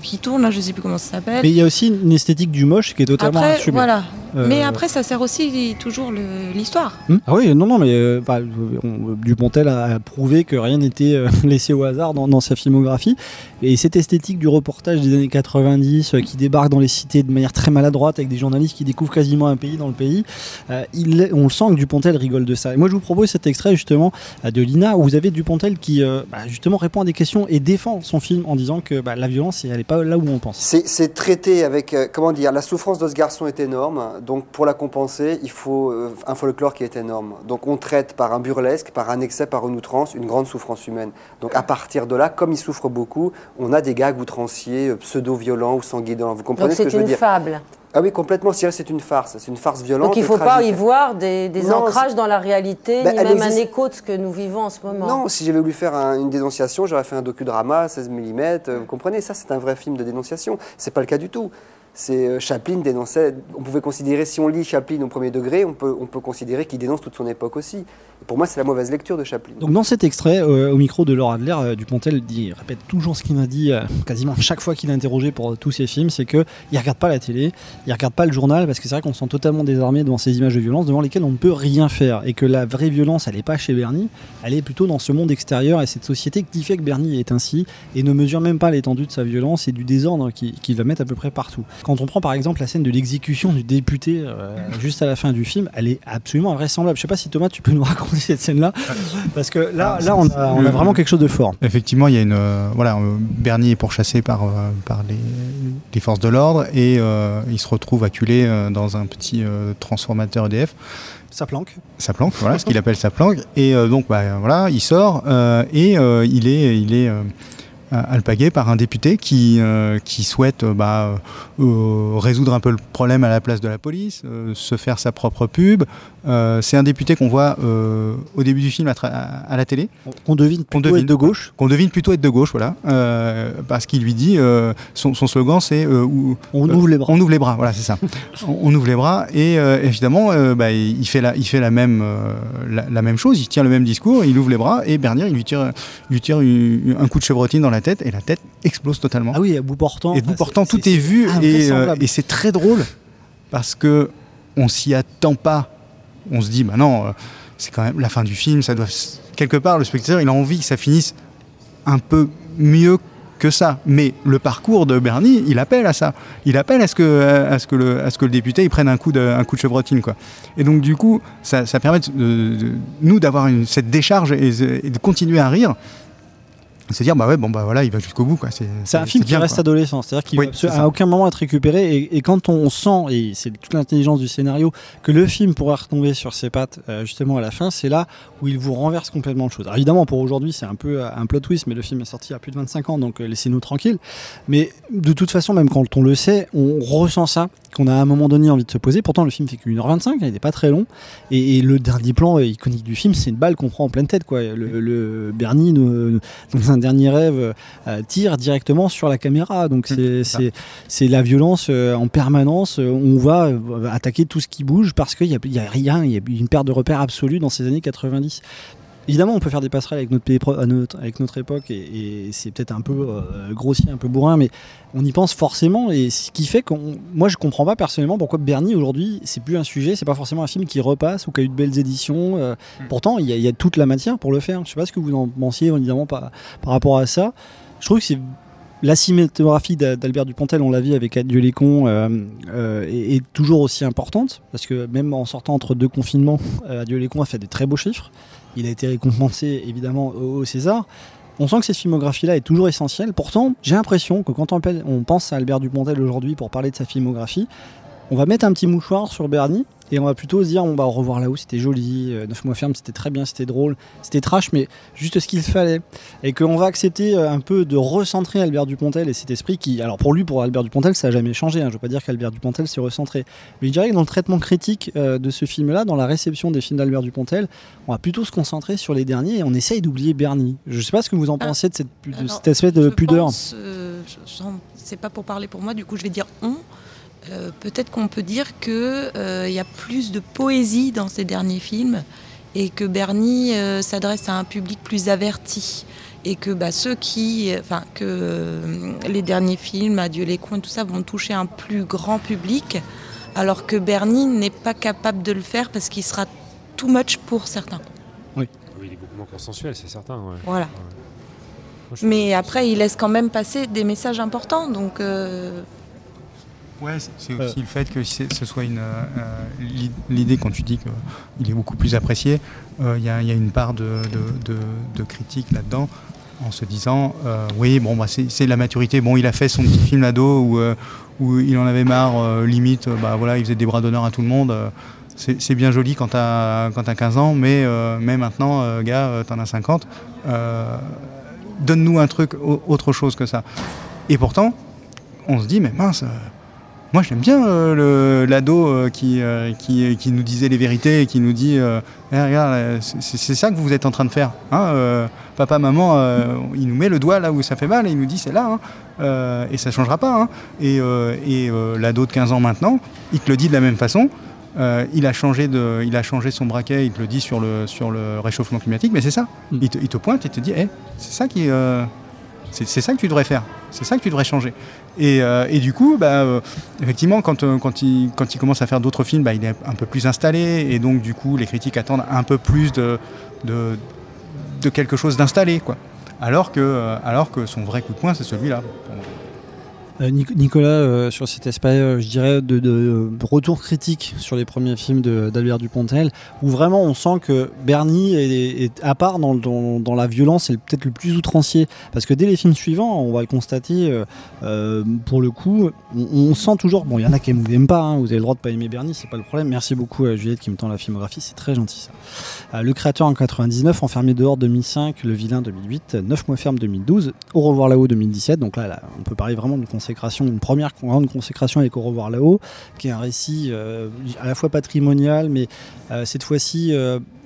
qui tourne, là, je sais plus comment ça s'appelle. Mais il y a aussi une esthétique du moche qui est totalement Après, assumée. voilà. Mais après, ça sert aussi toujours l'histoire. Hmm ah oui, non, non, mais bah, on- Dupontel a prouvé que rien n'était [LAUGHS] laissé au hasard dans, dans sa filmographie. Et cette esthétique du des années 90 euh, qui débarque dans les cités de manière très maladroite avec des journalistes qui découvrent quasiment un pays dans le pays, euh, on le sent que Dupontel rigole de ça. Et moi, je vous propose cet extrait justement euh, de Lina où vous avez Dupontel qui bah, justement répond à des questions et défend son film en disant que bah, la violence, elle n'est pas là où on pense. C'est traité avec, comment dire, la souffrance de ce garçon est énorme, donc pour la compenser, il faut un folklore qui est énorme. Donc on traite par un burlesque, par un excès, par une outrance, une grande souffrance humaine. Donc à partir de là, comme il souffre beaucoup, on a des gags outranciers, euh, pseudo-violents ou sanguinolents. Vous comprenez Donc ce que c'est je veux une dire fable. Ah oui, complètement, c'est c'est une farce, c'est une farce violente. Donc il ne faut pas y voir des, des Non, ancrages c'est- dans la réalité, Ben, ni même un écho de ce que nous vivons en ce moment. Non, si j'avais voulu faire un- une dénonciation, j'aurais fait un docudrama 16 mm. euh, vous comprenez, ça c'est un vrai film de dénonciation. C'est pas le cas du tout. C'est euh, Chaplin dénonçait. On pouvait considérer, si on lit Chaplin au premier degré, on peut, on peut considérer qu'il dénonce toute son époque aussi. Pour moi, c'est la mauvaise lecture de Chaplin. Donc dans cet extrait, euh, au micro de Laura Adler, euh, Dupontel dit, répète toujours ce qu'il a dit euh, quasiment chaque fois qu'il est interrogé pour tous ses films, c'est que il regarde pas la télé, il regarde pas le journal parce que c'est vrai qu'on se sent totalement désarmé devant ces images de violence devant lesquelles on ne peut rien faire et que la vraie violence, elle n'est pas chez Bernie, elle est plutôt dans ce monde extérieur et cette société qui fait que Bernie est ainsi et ne mesure même pas l'étendue de sa violence et du désordre qui, qui va mettre à peu près partout. Quand on prend par exemple la scène de l'exécution du député euh, juste à la fin du film, elle est absolument invraisemblable. Je sais pas si Thomas, tu peux nous [LAUGHS] raconter cette scène-là parce que là, là, on a, on a vraiment quelque chose de fort. Effectivement, il y a une euh, voilà, euh, Bernie est pourchassé par euh, par les, les forces de l'ordre et il se retrouve acculé dans un petit transformateur EDF. Ça planque. Ça planque, voilà, ce qu'il appelle sa planque. Et donc, bah, voilà, il sort et il est, il est alpagué par un député qui, euh, qui souhaite euh, bah, euh, résoudre un peu le problème à la place de la police, euh, se faire sa propre pub. Euh, c'est un député qu'on voit euh, au début du film à, la télé. Qu'on devine plutôt être de gauche. Qu'on devine plutôt être de gauche, voilà. Euh, parce qu'il lui dit, son, son slogan c'est On ouvre les bras. On ouvre les bras, voilà, c'est ça. [LAUGHS] on, on ouvre les bras et évidemment, bah, il fait, la, il fait la, même, la, la même chose, il tient le même discours, il ouvre les bras et Bernier, il lui tire, il lui tire une- un coup de chevrotine dans la tête et la tête explose totalement. Ah oui, à bout portant. Et bout portant, tout est, vu et, et c'est très drôle parce que on s'y attend pas. On se dit, bah non, euh, c'est quand même la fin du film, ça doit quelque part le spectateur, il a envie que ça finisse un peu mieux que ça. Mais le parcours de Bernie, il appelle à ça. Il appelle à ce que, à ce que, le, à ce que le député il prenne un coup de, un coup de chevrotine. Quoi. Et donc, du coup, ça, permet de, nous d'avoir cette décharge et de continuer à rire. Et se dire, bah ouais, bon, bah voilà, il va jusqu'au bout, quoi. C'est un film qui bien, reste quoi. adolescent, c'est-à-dire qu'il Oui, va c'est à aucun moment être récupéré. Et, et quand on sent, et c'est toute l'intelligence du scénario, que le film pourra retomber sur ses pattes euh, justement à la fin, c'est là où il vous renverse complètement le chose. Alors évidemment, pour aujourd'hui, c'est un peu euh, un plot twist, mais le film est sorti il y a plus de 25 ans, donc euh, laissez-nous tranquilles. Mais de toute façon, même quand on le sait, on ressent ça, qu'on a à un moment donné envie de se poser. Pourtant, le film fait qu'une heure 25, il n'est pas très long. Et, et le dernier plan iconique du film, c'est une balle qu'on prend en pleine tête. Quoi. Le, le Bernie, dans un dernier rêve, euh, tire directement sur la caméra. Donc c'est la violence euh, en permanence. Euh, On va attaquer tout ce qui bouge parce qu'il n'y a, y a rien, il y a une perte de repères absolue dans ces années 90. Évidemment, on peut faire des passerelles avec notre, pays, avec notre époque et, et c'est peut-être un peu euh, grossier, un peu bourrin, mais on y pense forcément et ce qui fait qu'on. Moi, je comprends pas personnellement pourquoi Bernie aujourd'hui, c'est plus un sujet, c'est pas forcément un film qui repasse ou qui a eu de belles éditions. euh, Pourtant, il y, a- il y a toute la matière pour le faire. Je sais pas ce que vous en pensiez évidemment par, par rapport à ça. Je trouve que c'est la cinématographie d'A- d'Albert Dupontel, on l'a vu avec Adieu les cons, euh, euh, est, est toujours aussi importante parce que même en sortant entre deux confinements, euh, Adieu les cons a fait des très beaux chiffres. Il a été récompensé évidemment au, César. On sent que cette filmographie-là est toujours essentielle. Pourtant, j'ai l'impression que quand on pense à Albert Dupontel aujourd'hui pour parler de sa filmographie, on va mettre un petit mouchoir sur Bernie et on va plutôt se dire on va au revoir là-haut, c'était joli, euh, 9 mois ferme, c'était très bien, c'était drôle, c'était trash, mais juste ce qu'il fallait. Et qu'on va accepter euh, un peu de recentrer Albert Dupontel et cet esprit qui, alors pour lui, pour Albert Dupontel, ça n'a jamais changé. hein. Je ne veux pas dire qu'Albert Dupontel s'est recentré. Mais je dirais que dans le traitement critique euh, de ce film-là, dans la réception des films d'Albert Dupontel, on va plutôt se concentrer sur les derniers et on essaye d'oublier Bernie. Je ne sais pas ce que vous en pensez de, cette, de Alors, cet aspect de je pudeur. pense, euh, c'est pas pour parler pour moi, du coup je vais dire on. Euh, Peut-être qu'on peut dire qu'il y a plus de poésie dans ces derniers films et que Bernie euh, s'adresse à un public plus averti et que bah, ceux qui, enfin que euh, les derniers films, Adieu les cons et tout ça, vont toucher un plus grand public, alors que Bernie n'est pas capable de le faire parce qu'il sera too much pour certains. Oui. Oui, il est beaucoup moins consensuel, c'est certain. ouais. Voilà. Ouais. Moi, je- Mais après, il laisse quand même passer des messages importants, donc. Euh, Ouais, c'est- c'est aussi le fait que ce soit une. euh, euh, l'i- L'idée, quand tu dis qu'il est beaucoup plus apprécié, euh, il y, a- il y a une part de, de- de- de critique là-dedans, en se disant euh, oui, bon, bah, c'est c'est la maturité. Bon, il a fait son petit film d'ado où, euh, où il en avait marre, euh, limite, euh, bah, voilà, il faisait des bras d'honneur à tout le monde. euh, c'est bien joli quand t'as quand t'as 15 ans, mais, euh, mais maintenant, euh, gars, euh, t'en as 50. euh, Donne-nous un truc, au- autre chose que ça. Et pourtant, on se dit, mais mince, euh, moi j'aime bien euh, l'ado euh, qui, euh, qui, qui nous disait les vérités et qui nous dit, Eh, regarde, c'est ça que vous êtes en train de faire. hein, papa, maman, il nous met le doigt là où ça fait mal et il nous dit, c'est là, hein, et ça changera pas. hein. Et, et l'ado de 15 ans maintenant, il te le dit de la même façon. Euh, il, a changé de, il a changé son braquet, il te le dit sur le, sur le réchauffement climatique, mais c'est ça. Il, te, il te pointe et te dit, Eh, c'est ça qui, euh, c'est ça que tu devrais faire, c'est ça que tu devrais changer. Et, euh, du coup, bah, euh, effectivement, quand, euh, quand, il, quand il commence à faire d'autres films, bah, il est un peu plus installé, et donc du coup, les critiques attendent un peu plus de, de, quelque chose d'installé. Alors que, alors que son vrai coup de poing, c'est celui-là. Nicolas, euh, sur cet aspect, euh, je dirais, de, retour critique sur les premiers films d'Albert Dupontel, où vraiment on sent que Bernie est, à part dans, la violence et peut-être le plus outrancier. Parce que dès les films suivants, on va le constater, euh, euh, pour le coup, on, sent toujours. Bon, il y en a qui aiment, aiment pas, hein, vous avez le droit de pas aimer Bernie, c'est pas le problème. Merci beaucoup à Juliette qui me tend la filmographie, c'est très gentil ça. Euh, le créateur en 99, Enfermé dehors 2005, Le vilain 2008, 9 mois ferme 2012, Au revoir là-haut 2017. Donc là, là, on peut parler vraiment d'une une première grande consécration avec Au revoir là-haut, qui est un récit euh, à la fois patrimonial, mais euh, cette fois-ci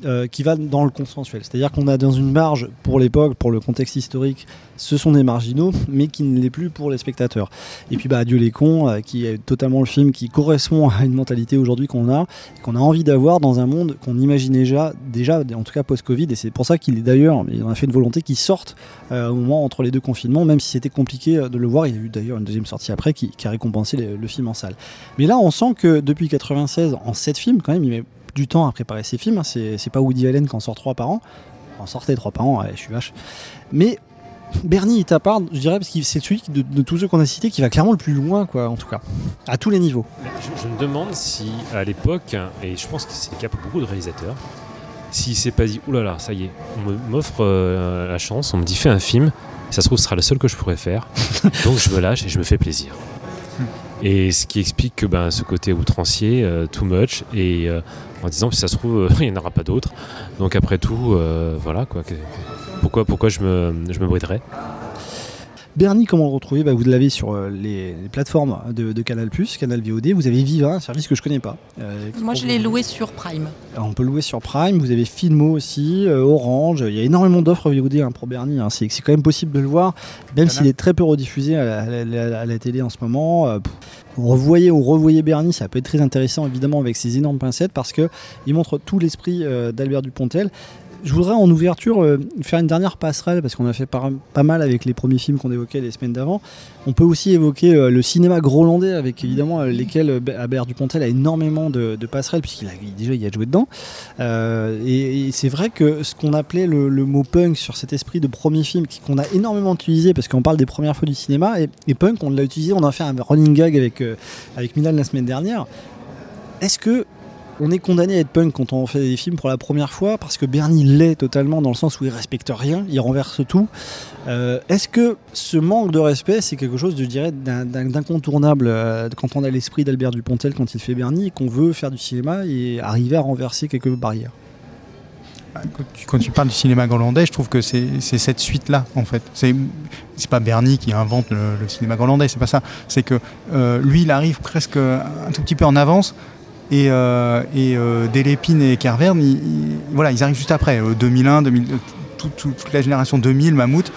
euh, qui va dans le consensuel. C'est-à-dire qu'on a dans une marge pour l'époque, pour le contexte historique, ce sont des marginaux, mais qui ne l'est plus pour les spectateurs. Et puis bah, Adieu les cons, euh, qui est totalement le film qui correspond à une mentalité aujourd'hui qu'on a, qu'on a envie d'avoir dans un monde qu'on imaginait déjà, déjà, en tout cas post-Covid. Et c'est pour ça qu'il est d'ailleurs, il en a fait une volonté qu'il sorte euh, au moment entre les deux confinements, même si c'était compliqué de le voir. Il y a eu d'ailleurs une deuxième sortie après qui, qui a récompensé le, le film en salle. Mais là, on sent que depuis 96, en 7 films, quand même, il met du temps à préparer ses films. hein. C'est pas Woody Allen qui en sort 3 par an. En sortait 3 par an, ouais, je suis vache. Mais Bernie part, je dirais, parce que c'est celui de, de tous ceux qu'on a cités qui va clairement le plus loin, quoi, en tout cas, à tous les niveaux. Je, je me demande si, à l'époque, et je pense que c'est le cas pour beaucoup de réalisateurs, s'il s'est pas dit, oulala, ça y est, on m'offre euh, la chance, on me dit fais un film, Ça se trouve, ce sera le seul que je pourrais faire. [LAUGHS] Donc je me lâche et je me fais plaisir. Et ce qui explique que ben, ce côté outrancier, euh, too much, et euh, en disant, si ça se trouve, euh, [LAUGHS] il n'y en aura pas d'autres. Donc après tout, euh, voilà quoi. Pourquoi, pourquoi je me, je me briderais? Bernie, comment le retrouver Bah, Vous l'avez sur euh, les, les plateformes de, de Canal+, Canal VOD. Vous avez Viva, un service que je connais pas. euh, Moi, je l'ai loué sur Prime. Alors, on peut louer sur Prime, vous avez Filmo aussi, euh, Orange, il y a énormément d'offres VOD hein, pour Bernie, hein. c'est c'est quand même possible de le voir, même s'il est très peu rediffusé à la, à la- à la télé en ce moment. euh, revoyez ou revoyez Bernie, ça peut être très intéressant évidemment avec ses énormes pincettes parce que il montre tout l'esprit euh, d'Albert Dupontel. Je voudrais en ouverture euh, faire une dernière passerelle parce qu'on a fait pas mal avec les premiers films qu'on évoquait les semaines d'avant. On peut aussi évoquer euh, le cinéma grolandais avec évidemment euh, lesquels Albert Dupontel a énormément de, passerelles puisqu'il a déjà il a joué dedans. Et c'est vrai que ce qu'on appelait le, mot punk sur cet esprit de premier film qu'on a énormément utilisé parce qu'on parle des premières fois du cinéma et, punk on l'a utilisé, on a fait un running gag avec, avec Milan la semaine dernière. Est-ce que on est condamné à être punk quand on fait des films pour la première fois parce que Bernie l'est totalement dans le sens où il respecte rien, il renverse tout. Euh, Est-ce que ce manque de respect, c'est quelque chose, je dirais, d'incontournable euh, quand on a l'esprit d'Albert Dupontel quand il fait Bernie et qu'on veut faire du cinéma et arriver à renverser quelques barrières Quand tu, quand tu parles du cinéma grolandais, je trouve que c'est cette suite-là, en fait. C'est pas Bernie qui invente le, le cinéma grolandais, c'est pas ça. C'est que euh, lui, il arrive presque un tout petit peu en avance. Et, euh, et euh, et Carverne, ils, voilà, ils arrivent juste après, euh, 2001, 2000, euh, tout- toute la génération 2000, Mammouth.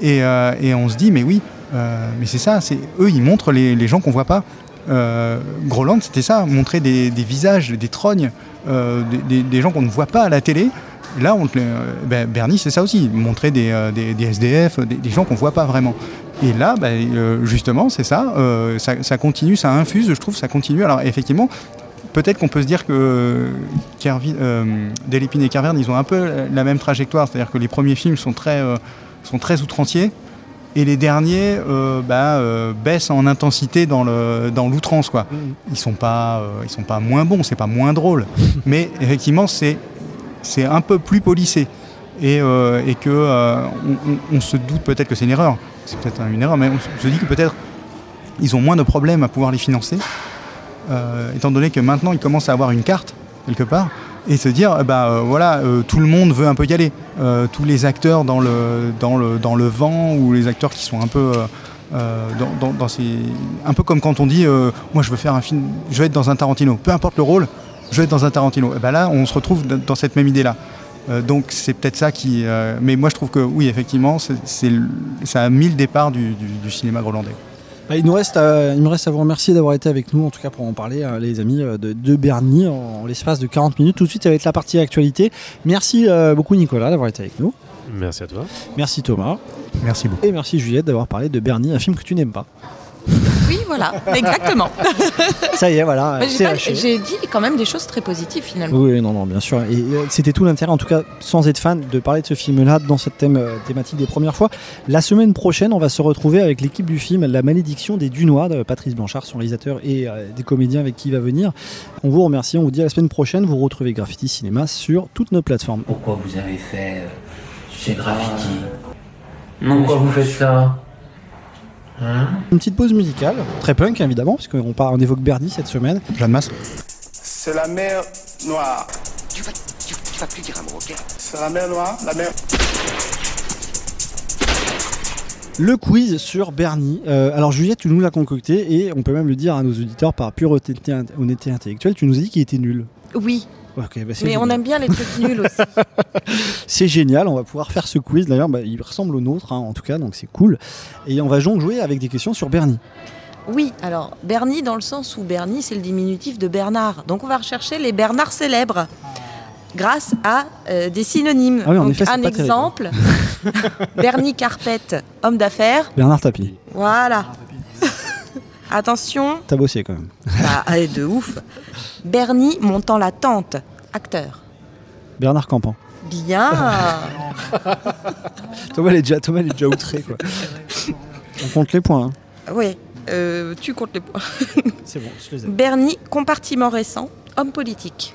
Et, euh, et on se dit, mais oui, euh, mais c'est ça, eux, ils montrent les, gens qu'on voit pas. Euh, Groland, c'était ça, montrer des, visages, des trognes, euh, des, gens qu'on ne voit pas à la télé. Là, euh, ben, Bernie, c'est ça aussi, montrer des, euh, SDF, des, gens qu'on voit pas vraiment. Et là, ben, euh, justement, c'est euh, ça, ça continue, ça infuse, je trouve, ça continue. Alors effectivement, peut-être qu'on peut se dire que Kervi- euh, Delépine et Carverne, ils ont un peu la même trajectoire, c'est-à-dire que les premiers films sont très, euh, sont très outranciers. Et les derniers euh, bah, baissent en intensité dans l'outrance quoi. Ils sont pas ils sont pas moins bons, c'est pas moins drôle, [LAUGHS] mais effectivement c'est un peu plus polissé et, et que on, se doute peut-être que c'est une erreur, c'est peut-être une erreur, mais on se dit que peut-être ils ont moins de problèmes à pouvoir les financer, étant donné que maintenant ils commencent à avoir une carte quelque part et se dire, ben, euh, voilà, euh, tout le monde veut un peu y aller. Euh, tous les acteurs dans le, vent ou les acteurs qui sont un peu, euh, euh, dans, un peu comme quand on dit, euh, moi je veux faire un film, je veux être dans un Tarantino, peu importe le rôle, je veux être dans un Tarantino. Et ben là, on se retrouve dans cette même idée-là. Euh, donc c'est peut-être ça qui... euh, mais moi je trouve que oui, effectivement, c'est, ça a mis le départ du, du- du cinéma grolandais. Bah, il, nous reste à, il me reste à vous remercier d'avoir été avec nous, en tout cas pour en parler, euh, les amis, euh, de, de Bernie, en, en l'espace de 40 minutes. Tout de suite, ça va être la partie actualité. Merci euh, beaucoup, Nicolas, d'avoir été avec nous. Merci à toi. Merci, Thomas. Merci beaucoup. Et merci, Juliette, d'avoir parlé de Bernie, un film que tu n'aimes pas. Voilà, exactement. [LAUGHS] Ça y est, voilà. C'est J'ai dit quand même des choses très positives finalement. Oui, non, non, bien sûr. Et euh, c'était tout l'intérêt, en tout cas, sans être fan, de parler de ce film-là dans cette thème, euh, thématique des premières fois. La semaine prochaine, on va se retrouver avec l'équipe du film La malédiction des Dunois, de Patrice Blanchard, son réalisateur, et euh, des comédiens avec qui il va venir. On vous remercie, on vous dit à la semaine prochaine. Vous retrouvez Graffiti Cinéma sur toutes nos plateformes. Pourquoi vous avez fait euh, ces graffitis? Pourquoi vous faites ça? Une petite pause musicale, très punk évidemment, puisqu'on part- on évoque Bernie cette semaine. Jeanne Masse C'est la mer Noire. Tu vas, tu, tu vas plus dire un mot, ok? C'est la mer Noire, la mer. Le quiz sur Bernie. Euh, alors Juliette, tu nous l'as concocté et on peut même le dire à nos auditeurs par pure honnêteté, honnêteté intellectuelle, tu nous as dit qu'il était nul. Oui. Bah, c'est Mais on génial. aime bien les trucs nuls aussi. [LAUGHS] C'est génial, on va pouvoir faire ce quiz. D'ailleurs, bah, il ressemble au nôtre hein, en tout cas, donc c'est cool. Et on va donc jouer avec des questions sur Bernie. Oui, alors Bernie dans le sens où Bernie c'est le diminutif de Bernard. Donc on va rechercher les Bernards célèbres grâce à euh, des synonymes. Ah oui, en Donc effet, c'est un exemple, [LAUGHS] Bernie Carpette, homme d'affaires. Bernard Tapie, Voilà. Attention, t'as bossé quand même. bah, allez, de ouf. Bernie montant la tente, acteur. Bernard Campan. Bien. [LAUGHS] Thomas, est déjà, Thomas, est déjà outré quoi. On compte les points. hein. oui, euh, tu comptes les points. C'est bon, je les ai. Bernie compartiment récent, homme politique.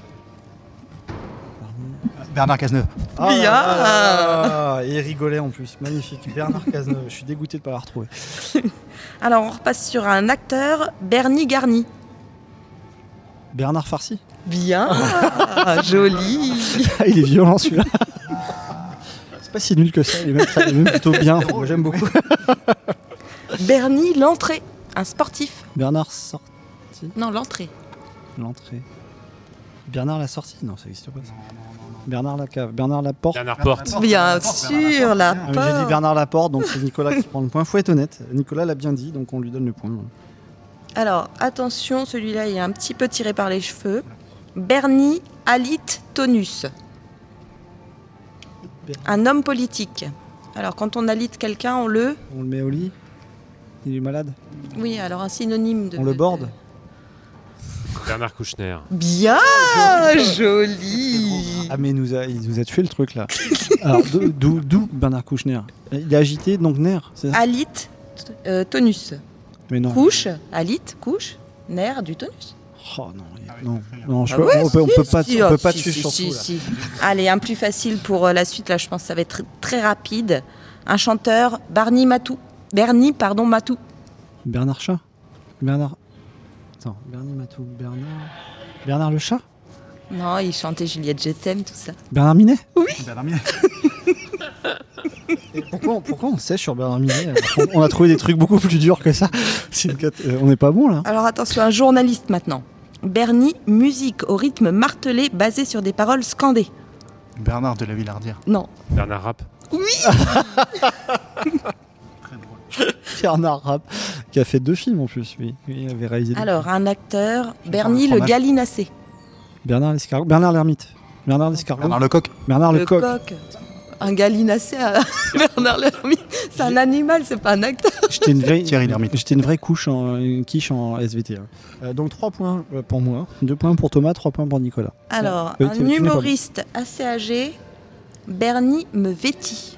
Bernard Cazeneuve. Ah Bien. là là là là, Et il rigolait en plus. Magnifique. Bernard Cazeneuve. Je suis dégoûté de ne pas l'avoir retrouvé. [LAUGHS] Alors, on repasse sur un acteur, Bernie Garni. Bernard Farcy. Bien. Joli. il est violent celui-là. C'est pas si nul que ça. Il est même, très- il est même plutôt bien. Moi, J'aime beaucoup. Bernie L'entrée, un sportif. Bernard sorti. Non, l'entrée. L'entrée. Bernard la sortie Non, ça n'existe pas ça. Bernard la cave. Bernard la porte. Bernard Porte. Bien sûr, la Ah, J'ai dit. Bernard Laporte, donc c'est Nicolas qui prend le point. Faut être honnête. Nicolas l'a bien dit, donc on lui donne le point. Alors, attention, celui-là, il est un petit peu tiré par les cheveux. Bernie Alit Tonus. Un homme politique. Alors, quand on alite quelqu'un, on le... On le met au lit. Il est malade. Oui, alors un synonyme de... On le borde. Bernard Kouchner. Bien Joli Ah mais il nous a, il nous a tué le truc là. [LAUGHS] Alors d'où- Bernard Kouchner? Il est agité donc nerf. c'est ça? Alit euh, Tonus. Mais non. Couche, alit, couche, nerf du tonus. Oh non, il- non, non, je Ah peux- ouais, on peut, on peut pas, si, on oh, peut pas si, tuer si, sur si, tout, là. si. Allez, un plus facile pour euh, la suite. Là, je pense que ça va être tr- très rapide. Un chanteur, Barney Matou. Bernie, pardon, Matou. Bernard Chat. Bernard. Attends, Bernard Matou. Bernard. Bernard le chat. Non, il chantait Juliette, je t'aime, tout ça. Bernard Minet. Oui. Bernard Minet. [LAUGHS] Et pourquoi, pourquoi on sait sur Bernard Minet qu'on- On a trouvé des trucs beaucoup plus durs que ça. [LAUGHS] Une euh, on n'est pas bon là. Alors attention, un journaliste maintenant. Bernie, musique au rythme martelé basé sur des paroles scandées. Bernard de la Villardière. Non. Bernard Rapp. Oui [LAUGHS] Bernard Rapp, qui a fait deux films en plus. Oui, Oui, il avait réalisé. deux Alors, un acteur, Bernie le films. Bernard l'escargot. Bernard l'ermite. Bernard l'escargot. Bernard Lecoq. Bernard Le Lecoq. coq. Un gallinacé à [LAUGHS] Bernard Lermite. C'est un animal, c'est pas un acteur. J'étais une vraie, Thierry Lhermitte. J'étais une vraie couche en, une quiche en SVT. hein. Euh, donc 3 points euh, pour moi, 2 points pour Thomas, 3 points pour Nicolas. Alors, Euh, un humoriste assez âgé, Bernie me vêtit.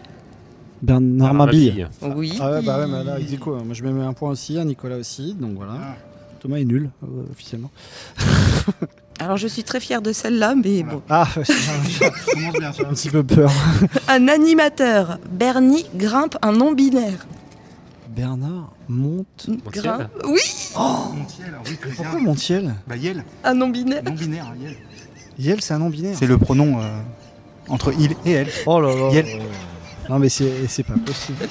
Bernard Mabille. Mabille. Oui. Ah ouais, bah ouais, mais là, ex aequo, hein. Moi je mets un point aussi, à Nicolas aussi, donc voilà. Thomas est nul, euh, officiellement. [LAUGHS] Alors, je suis très fière de celle-là, mais bon. Ah, commence bien, j'ai un petit peu peur. [LAUGHS] Un animateur, Bernie grimpe un non-binaire. Bernard monte. Grimpe. Oui Montiel, oui, très Pourquoi Montiel Bah Yel. Un non-binaire. Non-binaire, Yel. Yel, c'est un nom binaire. C'est le pronom euh, entre il et elle. Oh là là. Yel. Non, mais c'est c'est pas possible.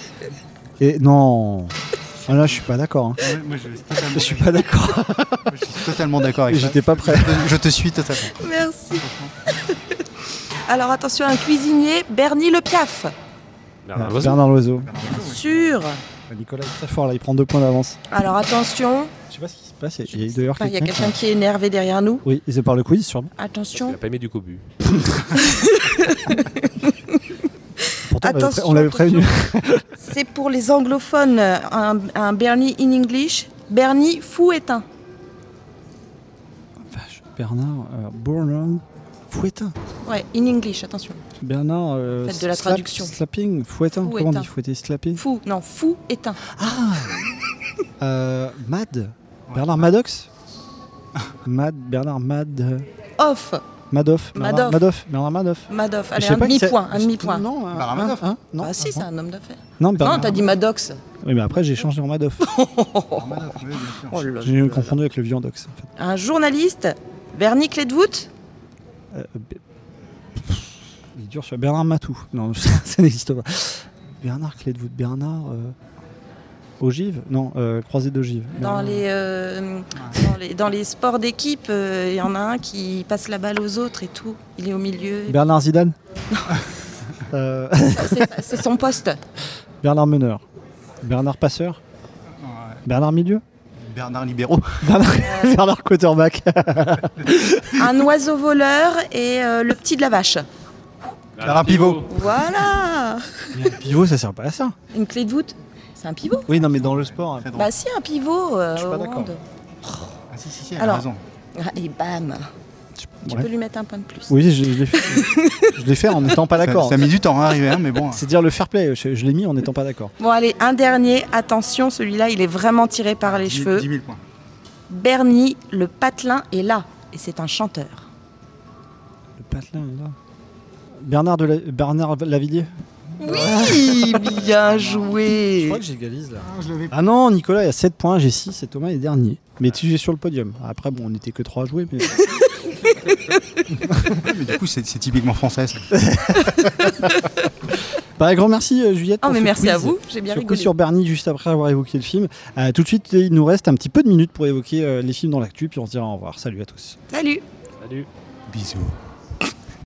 Et non. Ah, là, je suis pas d'accord. hein. moi, je, Je suis pas d'accord. je suis totalement d'accord avec ça. J'étais pas prêt. Je te suis totalement. Merci. Alors, attention, un cuisinier, Bernie le Piaf. Bernard Loiseau. Bernard Loiseau. Sûr. Ah, Nicolas est très fort là, il prend deux points d'avance. Alors, attention. Je sais pas ce qui se passe, il y a d'ailleurs Enfin, Il y a quelqu'un qui est énervé derrière nous. Oui, c'est par le quiz sûrement. Il Attention. n'a pas aimé du cobu. [LAUGHS] Pourtant, on l'avait pré- Attention, on l'avait prévenu. [LAUGHS] C'est pour les anglophones, un, un Bernie in English. Bernie fou éteint. Bernard euh, Bournon Fouettin. Ouais, in English, attention. Bernard euh, Faites de la slap- traduction. Slapping, Fouettin. Comment on Fouettin. dit fouetter, slapping Fou, non, fou éteint. Euh, Mad. Bernard Maddox Mad, Bernard Mad. Off. Madoff. Bernard Madoff. Madoff. Bernard Madoff. Madoff. Allez, un demi-point, un demi-point. Non, euh, Bernard hein, Madoff. hein, non. Ah si, c'est un homme d'affaires. Non, Non, t'as dit Maddox. Oui, mais après j'ai changé en Madoff. [LAUGHS] Oh J'ai là. confondu avec le Viandox. En fait. Un journaliste, Bernie Clédevoot. Euh, B- Il est dur sur Bernard Matou. Non, [LAUGHS] ça n'existe pas. Bernard Clé de voûte. Bernard. Euh... Ogive Non, euh, croisé d'ogive. Dans Bernard- les, euh, dans les, dans les sports d'équipe, euh, il y en a un qui passe la balle aux autres et tout. Il est au milieu. Bernard Zidane [LAUGHS] Euh, C'est- son poste. Bernard Meneur. Bernard Passeur Bernard Milieu Bernard Libéraux. [LAUGHS] Bernard, Bernard Quarterback. [LAUGHS] Un oiseau voleur et euh, le petit de la vache. Bernard Pivot. Voilà Pivot, ça sert pas à ça. Une clé de voûte, c'est un pivot. Oui, non, mais dans le sport. hein. Bah si, un pivot. euh, Je suis pas au d'accord. Ah si, si, si, elle a Alors, raison. ah, et bam Tu Ouais. peux lui mettre un point de plus. Oui, je, je l'ai fait. [LAUGHS] je l'ai fait en n'étant pas d'accord. Ça, ça a mis du temps à arriver, hein, mais bon. C'est dire le fair play. Je, je l'ai mis en n'étant pas d'accord. Bon allez, un dernier. Attention, celui-là, il est vraiment tiré par les 10 cheveux. 10 000 points. Bernie, le patelin est là. Et c'est un chanteur. Le patelin est là. Bernard, de la- Bernard Lavillier? Oui, [LAUGHS] bien joué. Je crois que j'égalise là. Ah non, Nicolas, il a 7 points, j'ai 6 et Thomas est dernier. Mais tu es sur le podium. Après, bon, on n'était que 3 à jouer. Mais... [LAUGHS] mais du coup, c'est c'est typiquement français. ça. [LAUGHS] Bah, un grand merci euh, Juliette. Oh, pour mais ce merci quiz. à vous, j'ai bien Surtout rigolé. sur Bernie juste après avoir évoqué le film. Euh, tout de suite, il nous reste un petit peu de minutes pour évoquer euh, les films dans l'actu, puis on se dira au revoir. Salut à tous. Salut. Salut. Bisous.